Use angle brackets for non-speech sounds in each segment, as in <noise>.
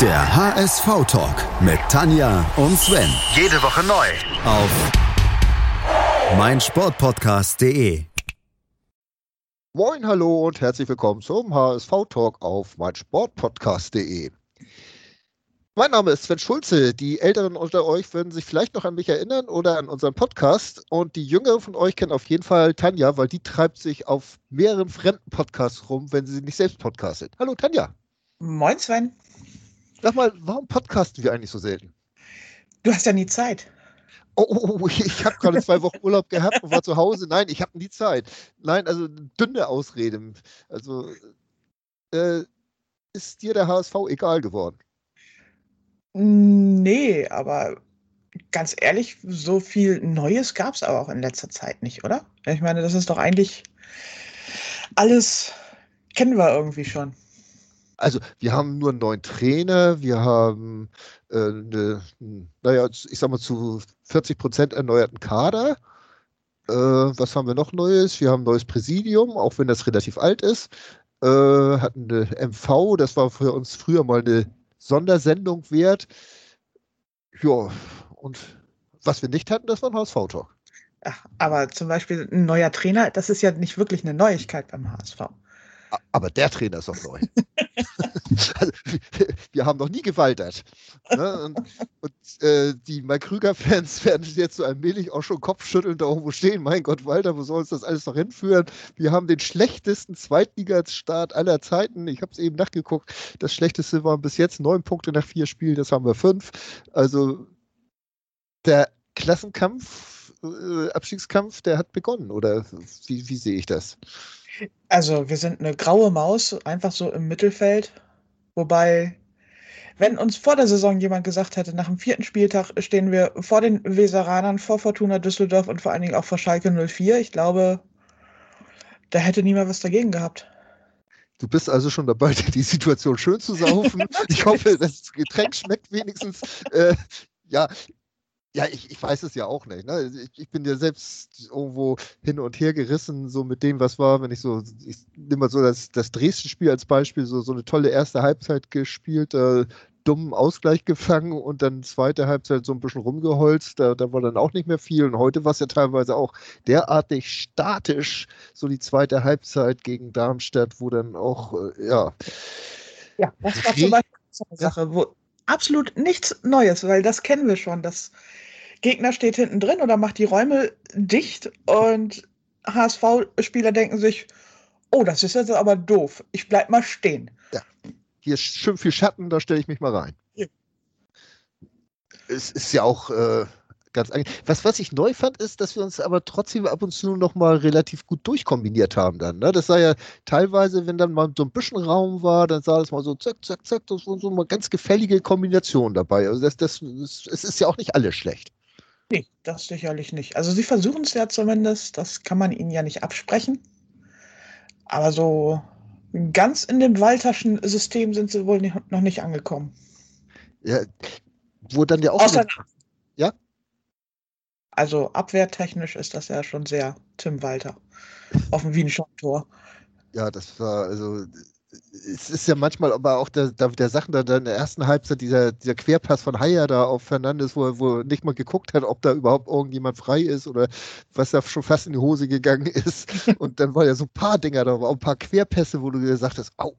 Der HSV-Talk mit Tanja und Sven. Jede Woche neu. Auf meinsportpodcast.de. Moin, hallo und herzlich willkommen zum HSV-Talk auf meinsportpodcast.de. Mein Name ist Sven Schulze. Die Älteren unter euch würden sich vielleicht noch an mich erinnern oder an unseren Podcast. Und die Jüngeren von euch kennen auf jeden Fall Tanja, weil die treibt sich auf mehreren fremden Podcasts rum, wenn sie nicht selbst podcastet. Hallo Tanja. Moin Sven. Sag mal, warum podcasten wir eigentlich so selten? Du hast ja nie Zeit. Oh, oh, oh ich habe gerade zwei Wochen Urlaub gehabt und war zu Hause. Nein, ich habe nie Zeit. Nein, also dünne Ausrede. Also äh, ist dir der HSV egal geworden? Nee, aber ganz ehrlich, so viel Neues gab es aber auch in letzter Zeit nicht, oder? Ich meine, das ist doch eigentlich alles kennen wir irgendwie schon. Also wir haben nur einen neuen Trainer, wir haben äh, eine, naja, ich sag mal zu 40 Prozent erneuerten Kader. Äh, was haben wir noch Neues? Wir haben ein neues Präsidium, auch wenn das relativ alt ist. Äh, hatten eine MV, das war für uns früher mal eine Sondersendung wert. Ja, und was wir nicht hatten, das war ein HSV-Talk. Aber zum Beispiel ein neuer Trainer, das ist ja nicht wirklich eine Neuigkeit beim HSV. Aber der Trainer ist doch neu. also, <laughs> wir haben noch nie gewaltert. Ne? Und, und äh, die Mike Krüger-Fans werden jetzt so allmählich auch schon kopfschüttelnd da irgendwo stehen. Mein Gott, Walter, wo soll uns das alles noch hinführen? Wir haben den schlechtesten Zweitligastart aller Zeiten. Ich habe es eben nachgeguckt. Das schlechteste waren bis jetzt neun Punkte nach vier Spielen. Das haben wir fünf. Also der Klassenkampf, äh, Abstiegskampf, der hat begonnen. Oder wie, wie sehe ich das? Also, wir sind eine graue Maus, einfach so im Mittelfeld. Wobei, wenn uns vor der Saison jemand gesagt hätte, nach dem vierten Spieltag stehen wir vor den Weseranern, vor Fortuna Düsseldorf und vor allen Dingen auch vor Schalke 04, ich glaube, da hätte niemand was dagegen gehabt. Du bist also schon dabei, <laughs> die Situation schön zu saufen. <laughs> ich hoffe, das Getränk schmeckt wenigstens. Äh, ja, ja, ich, ich weiß es ja auch nicht. Ne? Ich, ich, bin ja selbst irgendwo hin und her gerissen, so mit dem, was war, wenn ich so, ich nehme mal so das, das Dresden-Spiel als Beispiel, so, so eine tolle erste Halbzeit gespielt, äh, dummen Ausgleich gefangen und dann zweite Halbzeit so ein bisschen rumgeholzt. Da, da war dann auch nicht mehr viel. Und heute war es ja teilweise auch derartig statisch, so die zweite Halbzeit gegen Darmstadt, wo dann auch, äh, ja. Ja, das war zum Beispiel eine Sache, wo absolut nichts Neues, weil das kennen wir schon. Das Gegner steht hinten drin oder macht die Räume dicht und HSV-Spieler denken sich, oh, das ist jetzt aber doof. Ich bleib mal stehen. Ja. Hier ist schön viel Schatten, da stelle ich mich mal rein. Ja. Es ist ja auch äh, ganz was, was ich neu fand, ist, dass wir uns aber trotzdem ab und zu noch mal relativ gut durchkombiniert haben dann. Ne? Das sah ja teilweise, wenn dann mal so ein bisschen Raum war, dann sah das mal so zack, zack, zack, das war so eine ganz gefällige Kombination dabei. Also das, das, das, es ist ja auch nicht alles schlecht. Nee, das sicherlich nicht. Also sie versuchen es ja zumindest, das kann man ihnen ja nicht absprechen. Aber so ganz in dem Walterschen System sind sie wohl nicht, noch nicht angekommen. Ja, wo dann ja auch. Außer? Also abwehrtechnisch ist das ja schon sehr Tim Walter auf dem Wien-Tor. Ja, das war also es ist ja manchmal aber auch der, der Sachen da in der ersten Halbzeit, dieser, dieser Querpass von Haier da auf Fernandes, wo er, nicht mal geguckt hat, ob da überhaupt irgendjemand frei ist oder was da schon fast in die Hose gegangen <laughs> ist. Und dann war ja so ein paar Dinger da, auch ein paar Querpässe, wo du gesagt hast, au,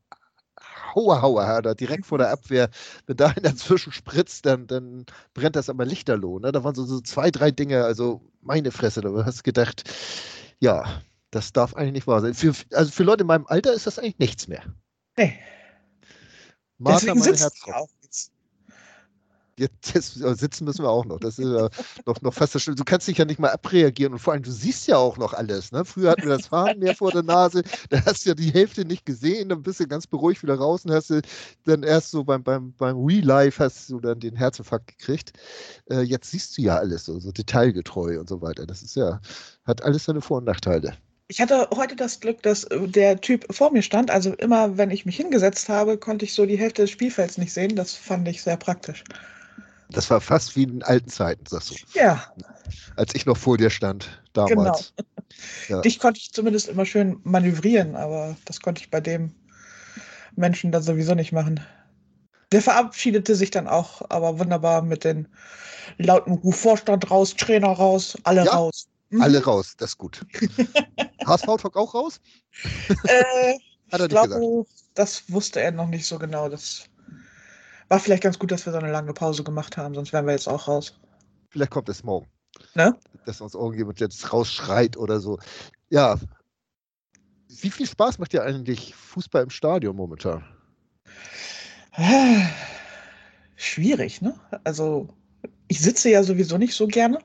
Hauer, Hauer, da direkt vor der Abwehr, wenn da einer dazwischen spritzt, dann, dann brennt das aber lichterloh. Ne? Da waren so, so zwei, drei Dinge, also meine Fresse, da hast du gedacht, ja, das darf eigentlich nicht wahr sein. Für, also für Leute in meinem Alter ist das eigentlich nichts mehr. Nee. Martha, Deswegen sitzt auch jetzt. Jetzt, sitzen müssen wir auch noch. Das ist ja noch, noch fast das Schlimme. Du kannst dich ja nicht mal abreagieren und vor allem, du siehst ja auch noch alles. Ne? Früher hatten wir das Fahren mehr vor der Nase, <laughs> da hast du ja die Hälfte nicht gesehen, dann bist du ganz beruhigt wieder raus und hast du dann erst so beim, beim, beim Real-Life hast du dann den Herzinfarkt gekriegt. Äh, jetzt siehst du ja alles so, so detailgetreu und so weiter. Das ist ja, hat alles seine Vor- und Nachteile. Ich hatte heute das Glück, dass äh, der Typ vor mir stand. Also immer, wenn ich mich hingesetzt habe, konnte ich so die Hälfte des Spielfelds nicht sehen. Das fand ich sehr praktisch. Das war fast wie in alten Zeiten, sagst du. Ja. Als ich noch vor dir stand, damals. Genau. <laughs> Ja. Dich konnte ich zumindest immer schön manövrieren, aber das konnte ich bei dem Menschen dann sowieso nicht machen. Der verabschiedete sich dann auch, aber wunderbar mit den lauten Ruf Vorstand raus, Trainer raus, alle Ja. raus. Mhm. Alle raus, das ist gut. <laughs> HSV-Talk auch raus? Äh, <laughs> Hat er ich nicht gesagt. glaube, das wusste er noch nicht so genau. Das war vielleicht ganz gut, dass wir so eine lange Pause gemacht haben, sonst wären wir jetzt auch raus. Vielleicht kommt es morgen. Ne? Dass uns irgendjemand jetzt rausschreit oder so. Ja. Wie viel Spaß macht dir eigentlich Fußball im Stadion momentan? Schwierig, ne? Also, ich sitze ja sowieso nicht so gerne.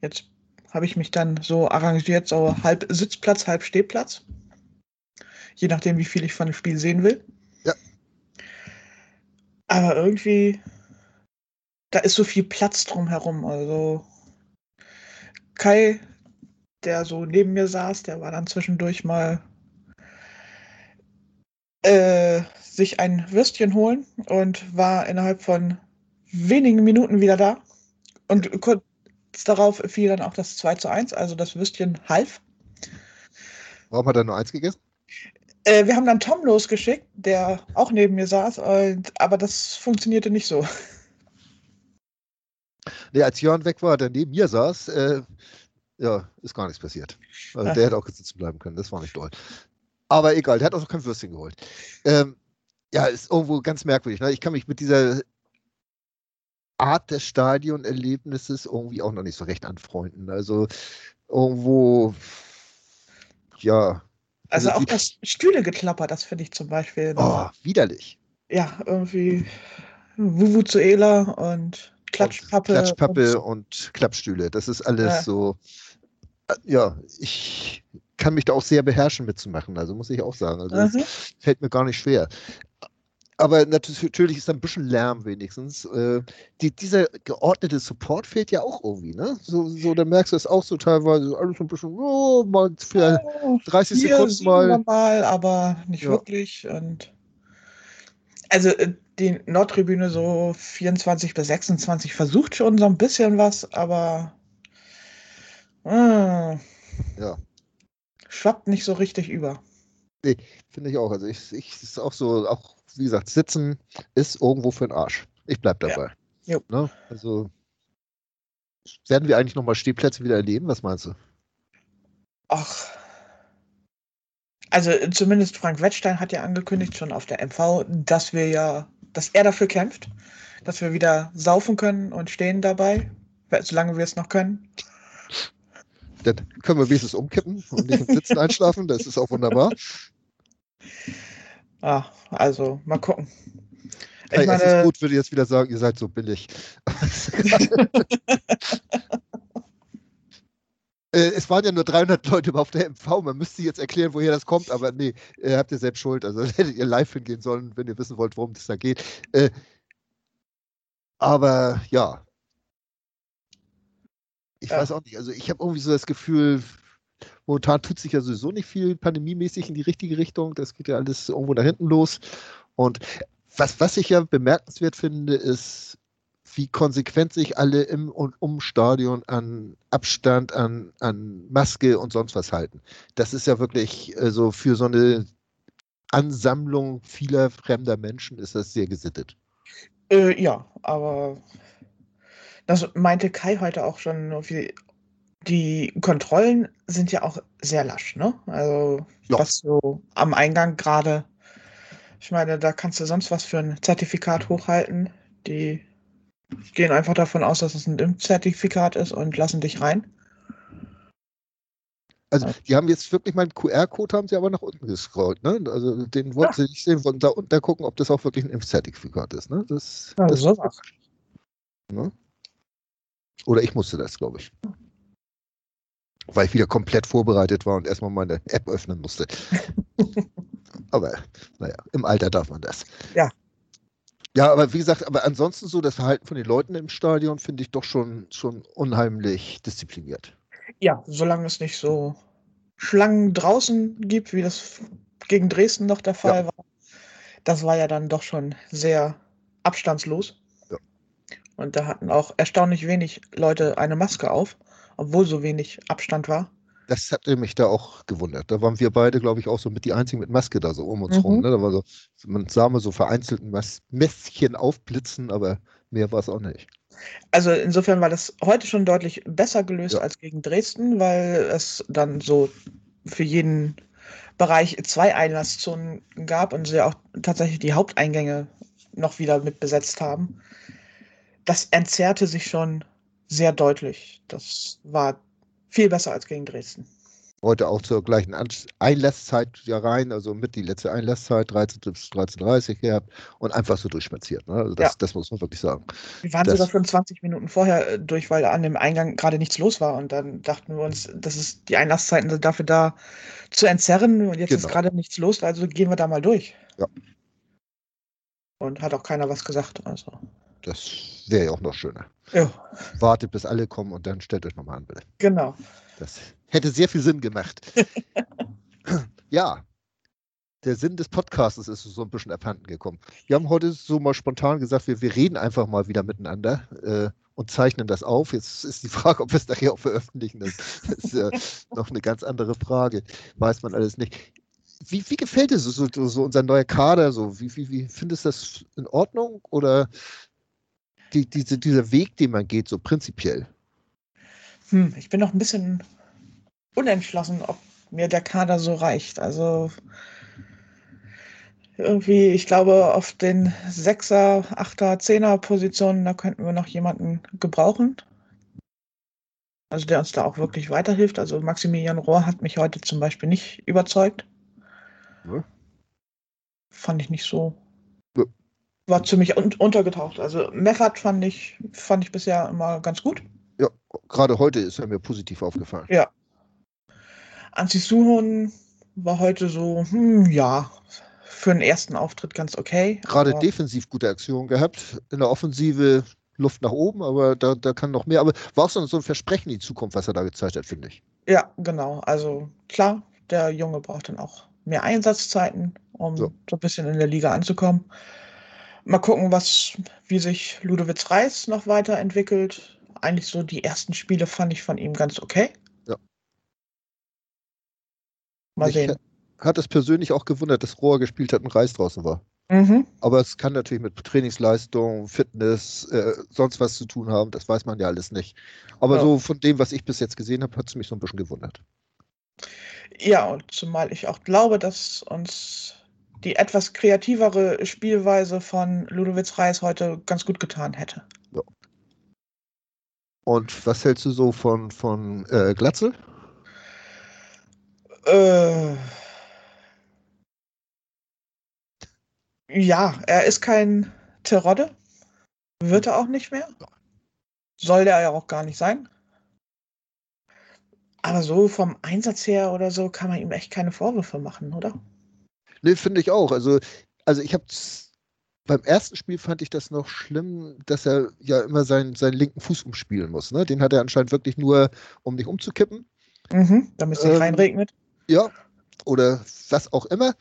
Jetzt habe ich mich dann so arrangiert, so halb Sitzplatz, halb Stehplatz. Je nachdem, wie viel ich von dem Spiel sehen will. Aber irgendwie, da ist so viel Platz drumherum. Also, Kai, der so neben mir saß, der war dann zwischendurch mal äh, sich ein Würstchen holen und war innerhalb von wenigen Minuten wieder da. Und kurz darauf fiel dann auch das 2 zu 1, also das Würstchen half. Warum hat er nur eins gegessen? Äh, wir haben dann Tom losgeschickt, der auch neben mir saß, und, aber das funktionierte nicht so. Nee, als Jörn weg war, der neben mir saß, äh, ja, ist gar nichts passiert. Also der hätte auch sitzen bleiben können, das war nicht toll. Aber egal, der hat auch noch kein Würstchen geholt. Ähm, ja, ist irgendwo ganz merkwürdig. Ne? Ich kann mich mit dieser Art des Stadionerlebnisses irgendwie auch noch nicht so recht anfreunden. Also irgendwo, ja, Also Also auch das Stühlegeklapper, das finde ich zum Beispiel. oh, widerlich. Ja, irgendwie Vuvuzuela und Klatschpappe. Klatschpappe und- und, Klappstühle. Das ist alles Ja. so. äh, Ja, ich kann mich da auch sehr beherrschen mitzumachen. Also muss ich auch sagen. Also Mhm. fällt mir gar nicht schwer. Aber nat- natürlich ist da ein bisschen Lärm wenigstens. Äh, die, dieser geordnete Support fehlt ja auch irgendwie, ne? So, so da merkst du es auch so teilweise alles so ein bisschen, oh, mal für Oh, 30 hier Sekunden mal. mal, aber nicht Ja. wirklich. Und also äh, die Nordtribüne so 24 bis 26 versucht schon so ein bisschen was, aber äh, Ja. schwappt nicht so richtig über. Finde ich auch. Also ich, ich ist auch so, auch wie gesagt, sitzen ist irgendwo für den Arsch. Ich bleib Ja. dabei. Jo. Ne? Also werden wir eigentlich nochmal Stehplätze wieder erleben? Was meinst du? Ach. Also zumindest Frank Wettstein hat ja angekündigt schon auf der MV, dass wir ja, dass er dafür kämpft, dass wir wieder saufen können und stehen dabei, solange wir es noch können. Dann können wir wenigstens umkippen und nicht im Sitzen einschlafen. Das ist auch wunderbar. <laughs> Ah, also mal gucken. Ich es ist meine, gut, würde jetzt wieder sagen, ihr seid so billig. <laughs> Äh, Es waren ja nur 300 Leute auf der MV. Man müsste jetzt erklären, woher das kommt, aber nee, ihr habt ihr selbst schuld. Also <laughs> hättet ihr live hingehen sollen, wenn ihr wissen wollt, worum es da geht. Äh, Aber ja. Ich Ja. weiß auch nicht. Also ich habe irgendwie so das Gefühl, momentan tut sich ja sowieso nicht viel pandemiemäßig in die richtige Richtung. Das geht ja alles irgendwo da hinten los. Und was, was ich ja bemerkenswert finde, ist, wie konsequent sich alle im und um Stadion an Abstand, an, an Maske und sonst was halten. Das ist ja wirklich, also für so eine Ansammlung vieler fremder Menschen ist das sehr gesittet. äh, ja, aber das meinte Kai heute auch schon. Die Kontrollen sind ja auch sehr lasch, ne? Also Ja. was so am Eingang gerade. Ich meine, da kannst du sonst was für ein Zertifikat hochhalten. Die gehen einfach davon aus, dass es ein Impfzertifikat ist und lassen dich rein. Also Ja. die haben jetzt wirklich mal einen QR-Code haben sie aber nach unten gescrollt, ne? Also den wollten sie nicht sehen, wollten da unten gucken, ob das auch wirklich ein Impfzertifikat ist, ne? Das, Ja, das sowas. Ne? Oder ich musste das, glaube ich. Weil ich wieder komplett vorbereitet war und erstmal meine App öffnen musste. <laughs> aber naja, im Alter darf man das. Ja. Ja, aber wie gesagt, aber ansonsten so das Verhalten von den Leuten im Stadion finde ich doch schon, schon unheimlich diszipliniert. Ja, solange es nicht so Schlangen draußen gibt, wie das gegen Dresden noch der Fall war. Das war ja dann doch schon sehr abstandslos. Ja. Und da hatten auch erstaunlich wenig Leute eine Maske auf, obwohl so wenig Abstand war. Das hatte mich da auch gewundert. Da waren wir beide, glaube ich, auch so mit die einzigen mit Maske da so um uns Mhm. rum. Ne? Da war so, man sah mal so vereinzelt ein Mässchen aufblitzen, aber mehr war es auch nicht. Also insofern war das heute schon deutlich besser gelöst Ja. als gegen Dresden, weil es dann so für jeden Bereich zwei Einlasszonen gab und sie auch tatsächlich die Haupteingänge noch wieder mit besetzt haben. Das entzerrte sich schon sehr deutlich. Das war viel besser als gegen Dresden. Heute auch zur gleichen Einlasszeit ja rein, also mit die letzte Einlasszeit, 13 bis 13.30 gehabt und einfach so durchspaziert. Ne? Also das, Ja. das muss man wirklich sagen. Wir waren Das- sogar schon 20 Minuten vorher äh, durch, weil an dem Eingang gerade nichts los war. Und dann dachten wir uns, das ist die Einlasszeiten sind dafür da zu entzerren. Und jetzt ist Genau. gerade nichts los, also gehen wir da mal durch. Ja. Und hat auch keiner was gesagt. Also. Das wäre ja auch noch schöner. Ja, Wartet, bis alle kommen und dann stellt euch nochmal an, bitte. genau. Das hätte sehr viel Sinn gemacht. <laughs> ja, der Sinn des Podcasts ist so ein bisschen abhanden gekommen. Wir haben heute so mal spontan gesagt, wir, wir reden einfach mal wieder miteinander äh, und zeichnen das auf. Jetzt ist die Frage, ob wir es nachher auch veröffentlichen. Das ist ja <laughs> noch eine ganz andere Frage. Weiß man alles nicht. Wie, wie gefällt dir so, so, so unser neuer Kader? So? Wie, wie, wie findest du das in Ordnung? Oder die, diese, dieser Weg, den man geht, so prinzipiell? Hm, ich bin noch ein bisschen unentschlossen, ob mir der Kader so reicht. Also irgendwie, ich glaube, auf den Sechser, Achter, Zehner Positionen, da könnten wir noch jemanden gebrauchen. Also der uns da auch wirklich weiterhilft. Also Maximilian Rohr hat mich heute zum Beispiel nicht überzeugt. Ja. Fand ich nicht so. Ja. War ziemlich un untergetaucht. Also Meffert fand ich, fand ich bisher immer ganz gut. Ja, gerade heute ist er mir positiv aufgefallen. Anzi Suhon war heute so, hm, ja, für den ersten Auftritt ganz okay. Gerade defensiv gute Aktion gehabt, in der Offensive Luft nach oben, aber da, da kann noch mehr. Aber war auch so, so ein Versprechen in die Zukunft, was er da gezeigt hat, finde ich. Ja, genau. Also klar, der Junge braucht dann auch mehr Einsatzzeiten, um Ja. so ein bisschen in der Liga anzukommen. Mal gucken, was, wie sich Ludowitz Reis noch weiterentwickelt. Eigentlich so die ersten Spiele fand ich von ihm ganz okay. Ja. Mal Mich sehen. Hat es persönlich auch gewundert, dass Rohr gespielt hat und Reis draußen war. Mhm. Aber es kann natürlich mit Trainingsleistung, Fitness, äh, sonst was zu tun haben. Das weiß man ja alles nicht. Aber Ja. so von dem, was ich bis jetzt gesehen habe, hat es mich so ein bisschen gewundert. Ja, und zumal ich auch glaube, dass uns die etwas kreativere Spielweise von Ludowitz Reis heute ganz gut getan hätte. Und was hältst du so von, von äh, Glatzel? Äh, ja, er ist kein Terodde. Wird er auch nicht mehr. Soll der ja auch gar nicht sein. Aber so vom Einsatz her oder so kann man ihm echt keine Vorwürfe machen, oder? Nee, finde ich auch. Also, also ich habe beim ersten Spiel fand ich das noch schlimm, dass er ja immer seinen, seinen linken Fuß umspielen muss. Ne? Den hat er anscheinend wirklich nur, um nicht umzukippen. Mhm, damit es nicht Ähm, reinregnet. Ja, oder was auch immer.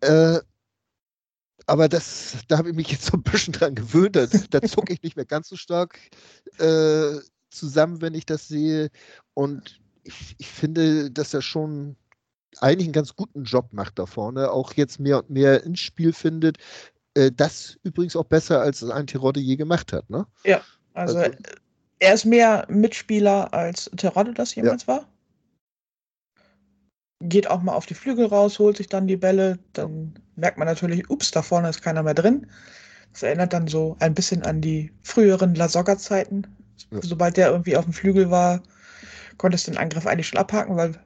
Äh, aber das, da habe ich mich jetzt so ein bisschen dran gewöhnt. Da, da zucke ich nicht mehr ganz so stark äh, zusammen, wenn ich das sehe. Und ich, ich finde, dass er schon eigentlich einen ganz guten Job macht da vorne, auch jetzt mehr und mehr ins Spiel findet. Äh, das übrigens auch besser, als es ein Terodde je gemacht hat. Ne? Also, also- er ist mehr Mitspieler als Terodde das jemals war. Geht auch mal auf die Flügel raus, holt sich dann die Bälle. Dann merkt man natürlich, ups, da vorne ist keiner mehr drin. Das erinnert dann so ein bisschen an die früheren Lasogga-Zeiten. Ja. Sobald der irgendwie auf dem Flügel war, konntest du den Angriff eigentlich schon abhaken, weil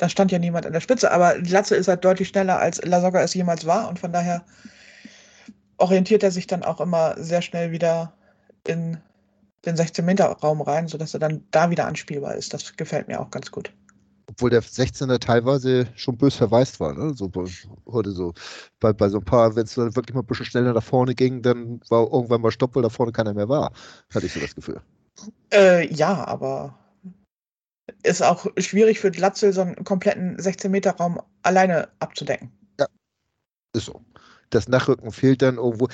da stand ja niemand an der Spitze. Aber Latze ist halt deutlich schneller, als Lasogga es jemals war. Und von daher orientiert er sich dann auch immer sehr schnell wieder in den 16-Meter-Raum rein, sodass er dann da wieder anspielbar ist. Das gefällt mir auch ganz gut. Obwohl der 16er teilweise schon bös verwaist war. Ne? So, bei- heute so bei, bei so ein paar, wenn es dann wirklich mal ein bisschen schneller nach vorne ging, dann war irgendwann mal Stopp, weil da vorne keiner mehr war. Hatte ich so das Gefühl. Äh, ja, aber ist auch schwierig für Glatzel, so einen kompletten 16-Meter-Raum alleine abzudecken. Ist so. Das Nachrücken fehlt dann irgendwo.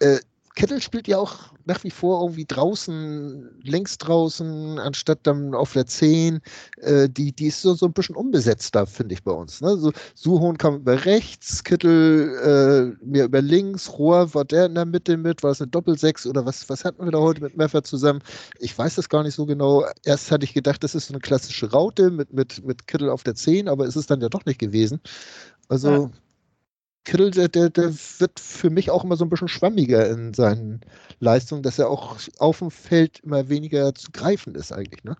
Äh, Kettel spielt ja auch nach wie vor irgendwie draußen, längs draußen, anstatt dann auf der 10. Äh, die, die ist so, so ein bisschen unbesetzt da, finde ich bei uns. Ne? So, Suhon kam über rechts, Kittel äh, mehr über links, Rohr war der in der Mitte mit, war es eine Doppelsechs oder was, was hatten wir da heute mit Meffert zusammen? Ich weiß das gar nicht so genau. Erst hatte ich gedacht, das ist so eine klassische Raute mit, mit, mit Kittel auf der 10, aber ist es dann ja doch nicht gewesen. Also. Ja Kittel, der, der, der wird für mich auch immer so ein bisschen schwammiger in seinen Leistungen, dass er auch auf dem Feld immer weniger zu greifen ist eigentlich, ne?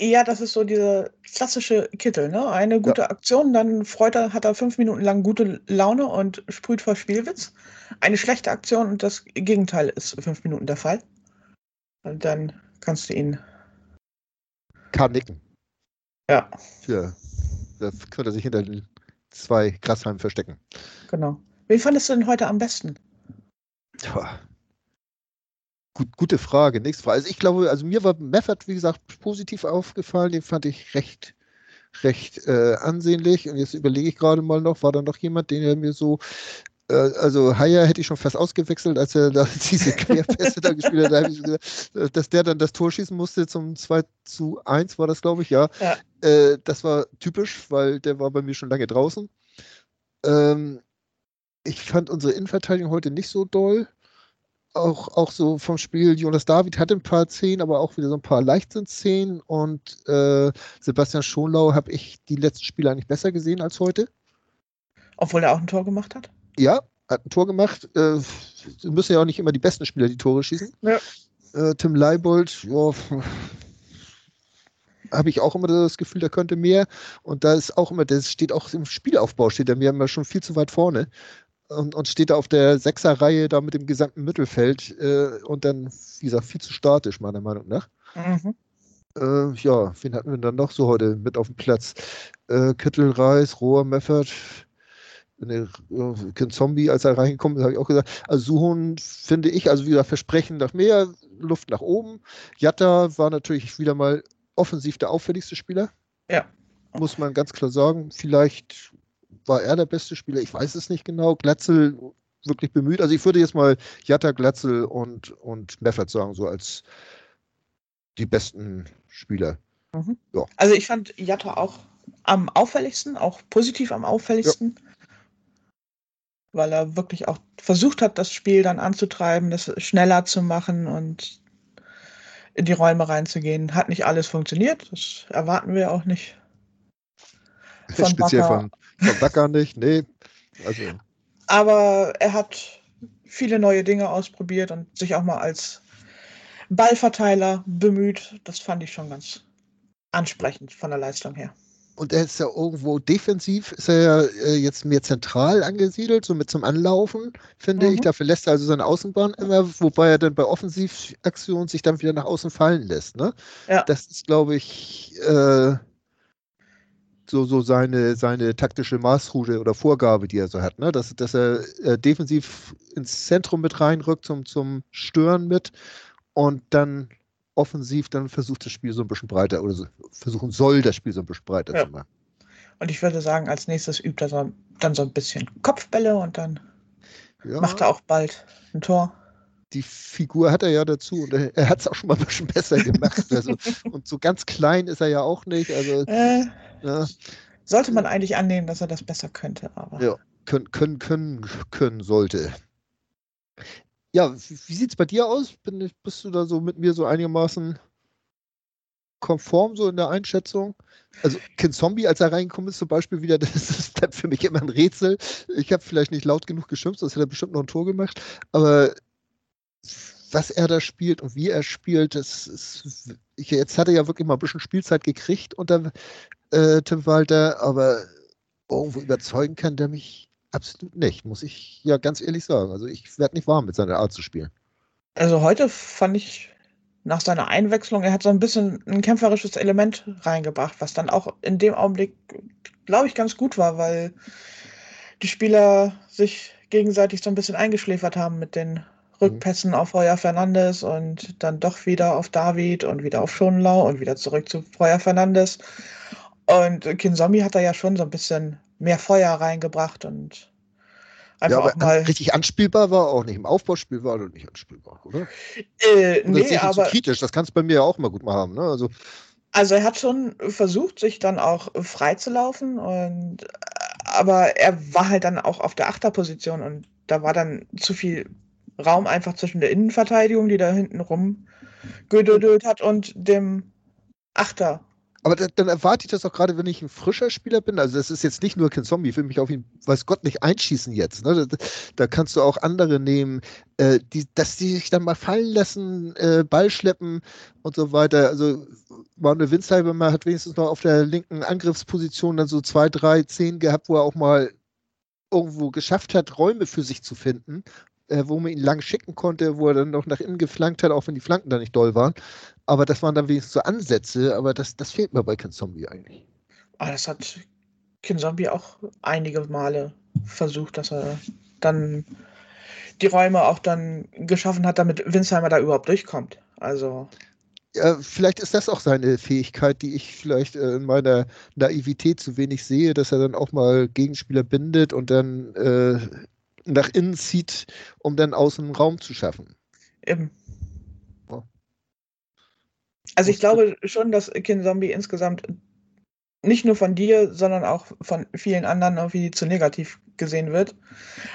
Ja, das ist so diese klassische Kittel, ne? Eine gute ja. Aktion, dann freut er, hat er fünf Minuten lang gute Laune und sprüht vor Spielwitz. Eine schlechte Aktion und das Gegenteil ist fünf Minuten der Fall. Und dann kannst du ihn. Kann nicken. Ja. Ja. Da könnte er sich hinter den zwei Grashalmen verstecken. Genau. Wen fandest du denn heute am besten? Ja. Gut, gute Frage. Nächste Frage. Also ich glaube, also mir war Meffert, wie gesagt, positiv aufgefallen. Den fand ich recht, recht äh, ansehnlich. Und jetzt überlege ich gerade mal noch, war da noch jemand, den er mir so also Haya hätte ich schon fast ausgewechselt, als er da <laughs> diese Querpässe da gespielt hat. Da ich gesagt, dass der dann das Tor schießen musste zum 2 zu 1 war das, glaube ich, ja. ja. Äh, das war typisch, weil der war bei mir schon lange draußen. Ähm, ich fand unsere Innenverteidigung heute nicht so doll. Auch, auch so vom Spiel, Jonas David hatte ein paar Szenen, aber auch wieder so ein paar Leichtsinn-Szenen. Und äh, Sebastian Schonlau habe ich die letzten Spiele eigentlich besser gesehen als heute. Obwohl er auch ein Tor gemacht hat? Ja, hat ein Tor gemacht. Äh, müssen ja auch nicht immer die besten Spieler die Tore schießen. Ja. Äh, Tim Leibold, ja, habe ich auch immer das Gefühl, der könnte mehr. Und da ist auch immer, das steht auch im Spielaufbau, steht er mir immer schon viel zu weit vorne. Und, und steht da auf der Sechserreihe da mit dem gesamten Mittelfeld äh, und dann, wie gesagt, viel zu statisch, meiner Meinung nach. Mhm. Äh, ja, wen hatten wir dann noch so heute mit auf dem Platz? Äh, Kittel, Reis, Rohr, Meffert, eine, kein Zombie, als er reingekommen ist, habe ich auch gesagt, also Suhon finde ich, also wieder Versprechen nach mehr, Luft nach oben. Jatta war natürlich wieder mal offensiv der auffälligste Spieler. Ja. Muss man ganz klar sagen. Vielleicht war er der beste Spieler, ich weiß es nicht genau. Glatzel wirklich bemüht. Also ich würde jetzt mal Jatta, Glatzel und, und Meffert sagen, so als die besten Spieler. Mhm. Ja. Also ich fand Jatta auch am auffälligsten, auch positiv am auffälligsten. Ja weil er wirklich auch versucht hat, das Spiel dann anzutreiben, das schneller zu machen und in die Räume reinzugehen. Hat nicht alles funktioniert, das erwarten wir auch nicht. <laughs> Von Speziell von, von Bakker nicht, nee. Also. Aber er hat viele neue Dinge ausprobiert und sich auch mal als Ballverteiler bemüht. Das fand ich schon ganz ansprechend von der Leistung her. Und er ist ja irgendwo defensiv, ist er ja äh, jetzt mehr zentral angesiedelt, so mit zum Anlaufen, finde mhm. ich. Dafür lässt er also seine Außenbahn immer, wobei er dann bei Offensivaktionen sich dann wieder nach außen fallen lässt. Ne? Ja. Das ist, glaube ich, äh, so, so seine, seine taktische Maßroute oder Vorgabe, die er so hat. Ne? Dass, dass er äh, defensiv ins Zentrum mit reinrückt, zum, zum Stören mit und dann offensiv dann versucht, das Spiel so ein bisschen breiter oder so, versuchen soll, das Spiel so ein bisschen breiter ja. zu machen. Und ich würde sagen, als nächstes übt er so, dann so ein bisschen Kopfbälle und dann ja. macht er auch bald ein Tor. Die Figur hat er ja dazu und er, er hat es auch schon mal ein bisschen besser gemacht. <laughs> Also, und so ganz klein ist er ja auch nicht. Also, äh, ja. Sollte man eigentlich annehmen, dass er das besser könnte, aber. Ja, können, können, können, können sollte. Ja, wie, sieht es bei dir aus? Bin, bist du da so mit mir so einigermaßen konform so in der Einschätzung? Also Ken Zombie, als er reingekommen ist, zum Beispiel wieder, <laughs> das bleibt für mich immer ein Rätsel. Ich habe vielleicht nicht laut genug geschimpft, sonst hätte er bestimmt noch ein Tor gemacht. Aber was er da spielt und wie er spielt, das ist, ich, jetzt hat er ja wirklich mal ein bisschen Spielzeit gekriegt unter äh, Tim Walter, aber irgendwo überzeugen kann der mich Absolut nicht, muss ich ja ganz ehrlich sagen. Also ich werde nicht warm mit seiner Art zu spielen. Also heute fand ich nach seiner Einwechslung, er hat so ein bisschen ein kämpferisches Element reingebracht, was dann auch in dem Augenblick, glaube ich, ganz gut war, weil die Spieler sich gegenseitig so ein bisschen eingeschläfert haben mit den Rückpässen mhm. auf Feuer Fernandes und dann doch wieder auf David und wieder auf Schonlau und wieder zurück zu Feuer Fernandes. Und Kinsomi hat da ja schon so ein bisschen mehr Feuer reingebracht und Einfach ja, aber mal richtig anspielbar war auch nicht. Im Aufbauspiel war er nicht anspielbar, oder? Äh, oder nee, aber. So kritisch, das kannst du bei mir ja auch mal gut mal haben, ne? Also, also er hat schon versucht, sich dann auch freizulaufen und aber er war halt dann auch auf der Achterposition und da war dann zu viel Raum einfach zwischen der Innenverteidigung, die da hinten rum gedödelt hat, und dem Achter. Aber dann, dann erwarte ich das auch gerade, wenn ich ein frischer Spieler bin. Also das ist jetzt nicht nur Ken Zombie, ich will mich auf ihn, weiß Gott, nicht einschießen jetzt. Ne? Da, da, kannst du auch andere nehmen, äh, die, dass die sich dann mal fallen lassen, äh, Ball schleppen und so weiter. Also Manuel Winsheimer hat wenigstens noch auf der linken Angriffsposition dann so zwei, drei, zehn gehabt, wo er auch mal irgendwo geschafft hat, Räume für sich zu finden, äh, wo man ihn lang schicken konnte, wo er dann noch nach innen geflankt hat, auch wenn die Flanken da nicht doll waren. Aber das waren dann wenigstens so Ansätze, aber das, das fehlt mir bei Ken Zombie eigentlich. Ah, das hat Ken Zombie auch einige Male versucht, dass er dann die Räume auch dann geschaffen hat, damit Winsheimer da überhaupt durchkommt. Also. Ja, vielleicht ist das auch seine Fähigkeit, die ich vielleicht äh, in meiner Naivität zu wenig sehe, dass er dann auch mal Gegenspieler bindet und dann äh, nach innen zieht, um dann außen einen Raum zu schaffen. Eben. Also ich glaube schon, dass Kin Zombie insgesamt nicht nur von dir, sondern auch von vielen anderen irgendwie zu negativ gesehen wird.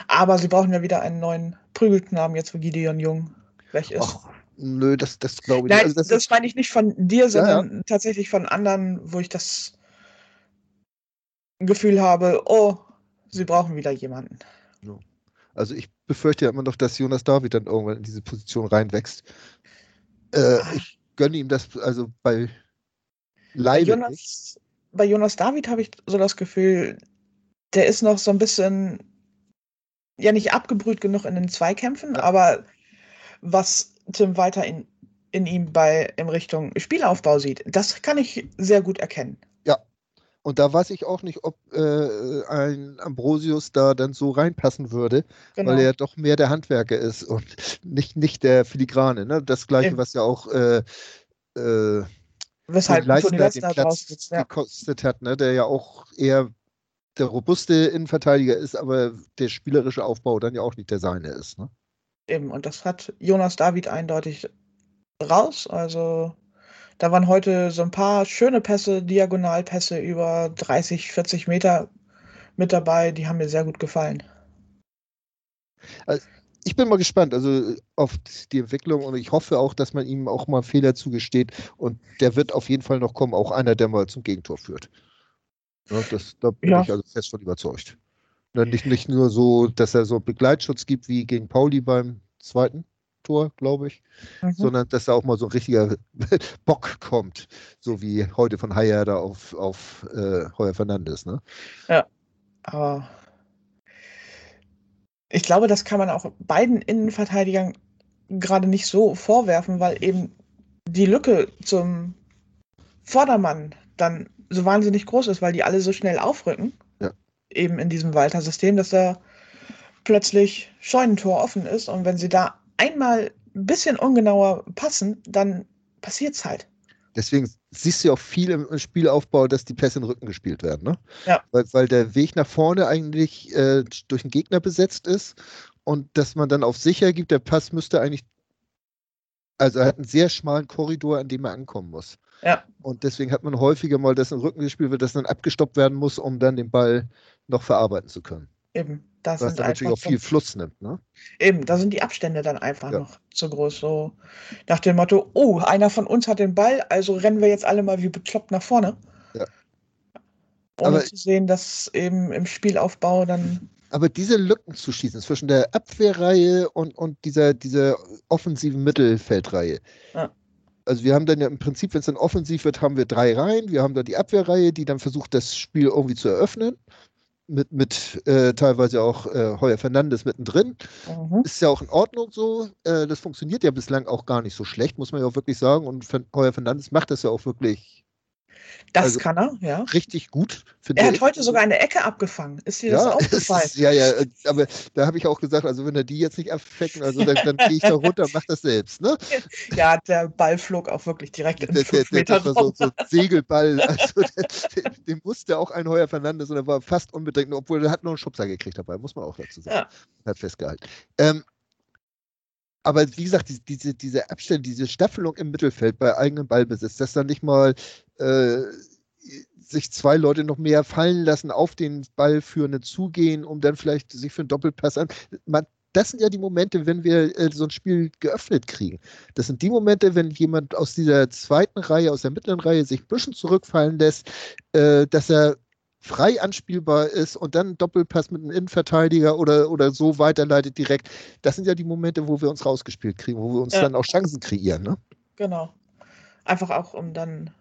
Aber sie brauchen ja wieder einen neuen Prügelknaben, jetzt wo Gideon Jung weg ist. Och, nö, das, das glaube ich Nein, nicht. Also das, das meine ich nicht von dir, sondern ja, ja. tatsächlich von anderen, wo ich das Gefühl habe, oh, sie brauchen wieder jemanden. Also ich befürchte ja immer noch, dass Jonas David dann irgendwann in diese Position reinwächst. Äh, ah. ich gönne ihm das also bei Leibe. Bei Jonas, bei Jonas David habe ich so das Gefühl, der ist noch so ein bisschen, ja nicht abgebrüht genug in den Zweikämpfen, ja. aber was Tim weiter in, in ihm bei in Richtung Spielaufbau sieht, das kann ich sehr gut erkennen. Und da weiß ich auch nicht, ob äh, ein Ambrosius da dann so reinpassen würde, genau. weil er doch mehr der Handwerker ist und nicht, nicht der Filigrane. Ne? Das gleiche, Eben. was ja auch äh, äh, Weshalb Leistner, Leistner den Platz sitzt, ja. gekostet hat, ne? der ja auch eher der robuste Innenverteidiger ist, aber der spielerische Aufbau dann ja auch nicht der seine ist. Ne? Eben, und das hat Jonas David eindeutig raus. Also da waren heute so ein paar schöne Pässe, Diagonalpässe über 30, 40 Meter mit dabei. Die haben mir sehr gut gefallen. Also ich bin mal gespannt, also auf die Entwicklung und ich hoffe auch, dass man ihm auch mal Fehler zugesteht und der wird auf jeden Fall noch kommen, auch einer, der mal zum Gegentor führt. Ja, das, da bin ja. ich also fest von überzeugt. Nicht, nicht nur so, dass er so Begleitschutz gibt wie gegen Pauli beim zweiten, Tor, glaube ich, mhm. sondern dass da auch mal so ein richtiger <laughs> Bock kommt, so wie heute von Haier da auf, auf äh, Heuer Fernandes. Ne? Ja, aber ich glaube, das kann man auch beiden Innenverteidigern gerade nicht so vorwerfen, weil eben die Lücke zum Vordermann dann so wahnsinnig groß ist, weil die alle so schnell aufrücken, ja. eben in diesem Walter-System, dass da plötzlich Scheunentor offen ist und wenn sie da einmal ein bisschen ungenauer passen, dann passiert es halt. Deswegen siehst du ja auch viel im Spielaufbau, dass die Pässe in den Rücken gespielt werden. Ne? Ja. Weil, weil der Weg nach vorne eigentlich äh, durch den Gegner besetzt ist und dass man dann auf sicher gibt, der Pass müsste eigentlich, also er hat einen sehr schmalen Korridor, an dem er ankommen muss. Ja. Und deswegen hat man häufiger mal, dass in den Rücken gespielt wird, dass dann abgestoppt werden muss, um dann den Ball noch verarbeiten zu können. Eben. Das Was dann natürlich auch viel Fluss nimmt, ne? Eben, da sind die Abstände dann einfach ja. noch zu groß. So nach dem Motto, oh, einer von uns hat den Ball, also rennen wir jetzt alle mal wie bekloppt nach vorne. Ja. Ohne aber, zu sehen, dass eben im Spielaufbau dann. Aber diese Lücken zu schießen zwischen der Abwehrreihe und, und dieser, dieser offensiven Mittelfeldreihe. Ja. Also wir haben dann ja im Prinzip, wenn es dann offensiv wird, haben wir drei Reihen. Wir haben da die Abwehrreihe, die dann versucht, das Spiel irgendwie zu eröffnen mit, mit äh, teilweise auch äh, Heuer Fernandes mittendrin. Mhm. Ist ja auch in Ordnung so. Äh, das funktioniert ja bislang auch gar nicht so schlecht, muss man ja auch wirklich sagen. Und Heuer Fernandes macht das ja auch wirklich Das Also- kann er, ja. Richtig gut, Er ich. hat heute sogar eine Ecke abgefangen. Ist dir das ja, <laughs> es aufgefallen? ist, ja, ja, äh, aber da habe ich auch gesagt, also wenn er die jetzt nicht abfecken, also dann, dann gehe ich da <laughs> runter und mach das selbst. Ne? Ja, der Ball flog auch wirklich direkt in Der, der, der, Meter das war so, so ein Segelball, <laughs> also der, dem musste auch ein Heuer Fernandes und er war fast unbedingt, obwohl er hat noch einen Schubser gekriegt dabei, muss man auch dazu sagen. Ja. Hat festgehalten. Ähm, aber wie gesagt, die- diese, diese Abstände, diese Staffelung im Mittelfeld bei eigenem Ballbesitz, dass dann nicht mal äh, sich zwei Leute noch mehr fallen lassen, auf den Ballführenden zugehen, um dann vielleicht sich für einen Doppelpass an. Man, das sind ja die Momente, wenn wir äh, so ein Spiel geöffnet kriegen. Das sind die Momente, wenn jemand aus dieser zweiten Reihe, aus der mittleren Reihe sich ein bisschen zurückfallen lässt, äh, dass er frei anspielbar ist und dann Doppelpass mit einem Innenverteidiger oder, oder so weiterleitet direkt. Das sind ja die Momente, wo wir uns rausgespielt kriegen, wo wir uns Ja. dann auch Chancen kreieren. Ne? Genau. Einfach auch, um dann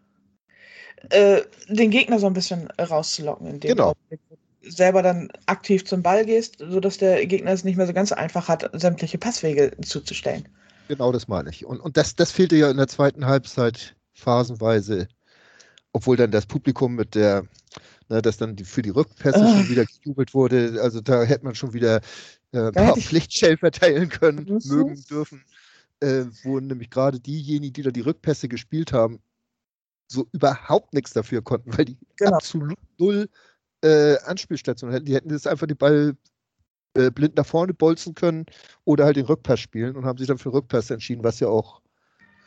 äh, den Gegner so ein bisschen rauszulocken, in dem Genau. Augenblick, selber dann aktiv zum Ball gehst, sodass der Gegner es nicht mehr so ganz einfach hat, sämtliche Passwege zuzustellen. Genau das meine ich. Und, und das, das fehlte ja in der zweiten Halbzeit phasenweise, obwohl dann das Publikum mit der, ne, dass dann die, für die Rückpässe Ah. schon wieder gejubelt wurde. Also da hätte man schon wieder äh, ein paar Pflichtschell verteilen können, mögen dürfen, äh, wo nämlich gerade diejenigen, die da die Rückpässe gespielt haben, so überhaupt nichts dafür konnten, weil die Genau. absolut null äh, Anspielstation hätten. Die hätten jetzt einfach die Ball äh, blind nach vorne bolzen können oder halt den Rückpass spielen und haben sich dann für den Rückpass entschieden, was ja auch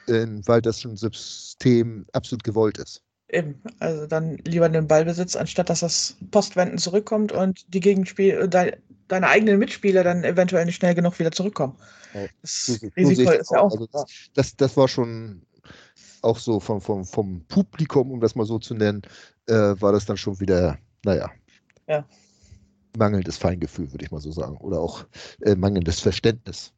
in Walterschen System absolut gewollt ist. Eben, also dann lieber den Ballbesitz, anstatt dass das Postwenden zurückkommt und die Gegenspiel, dein, deine eigenen Mitspieler dann eventuell nicht schnell genug wieder zurückkommen. Ja, Das So, so, so Risiko ist ja auch. Also das, das, das war schon auch so vom, vom, vom Publikum, um das mal so zu nennen, äh, war das dann schon wieder, naja, Ja. mangelndes Feingefühl, würde ich mal so sagen. Oder auch äh, mangelndes Verständnis.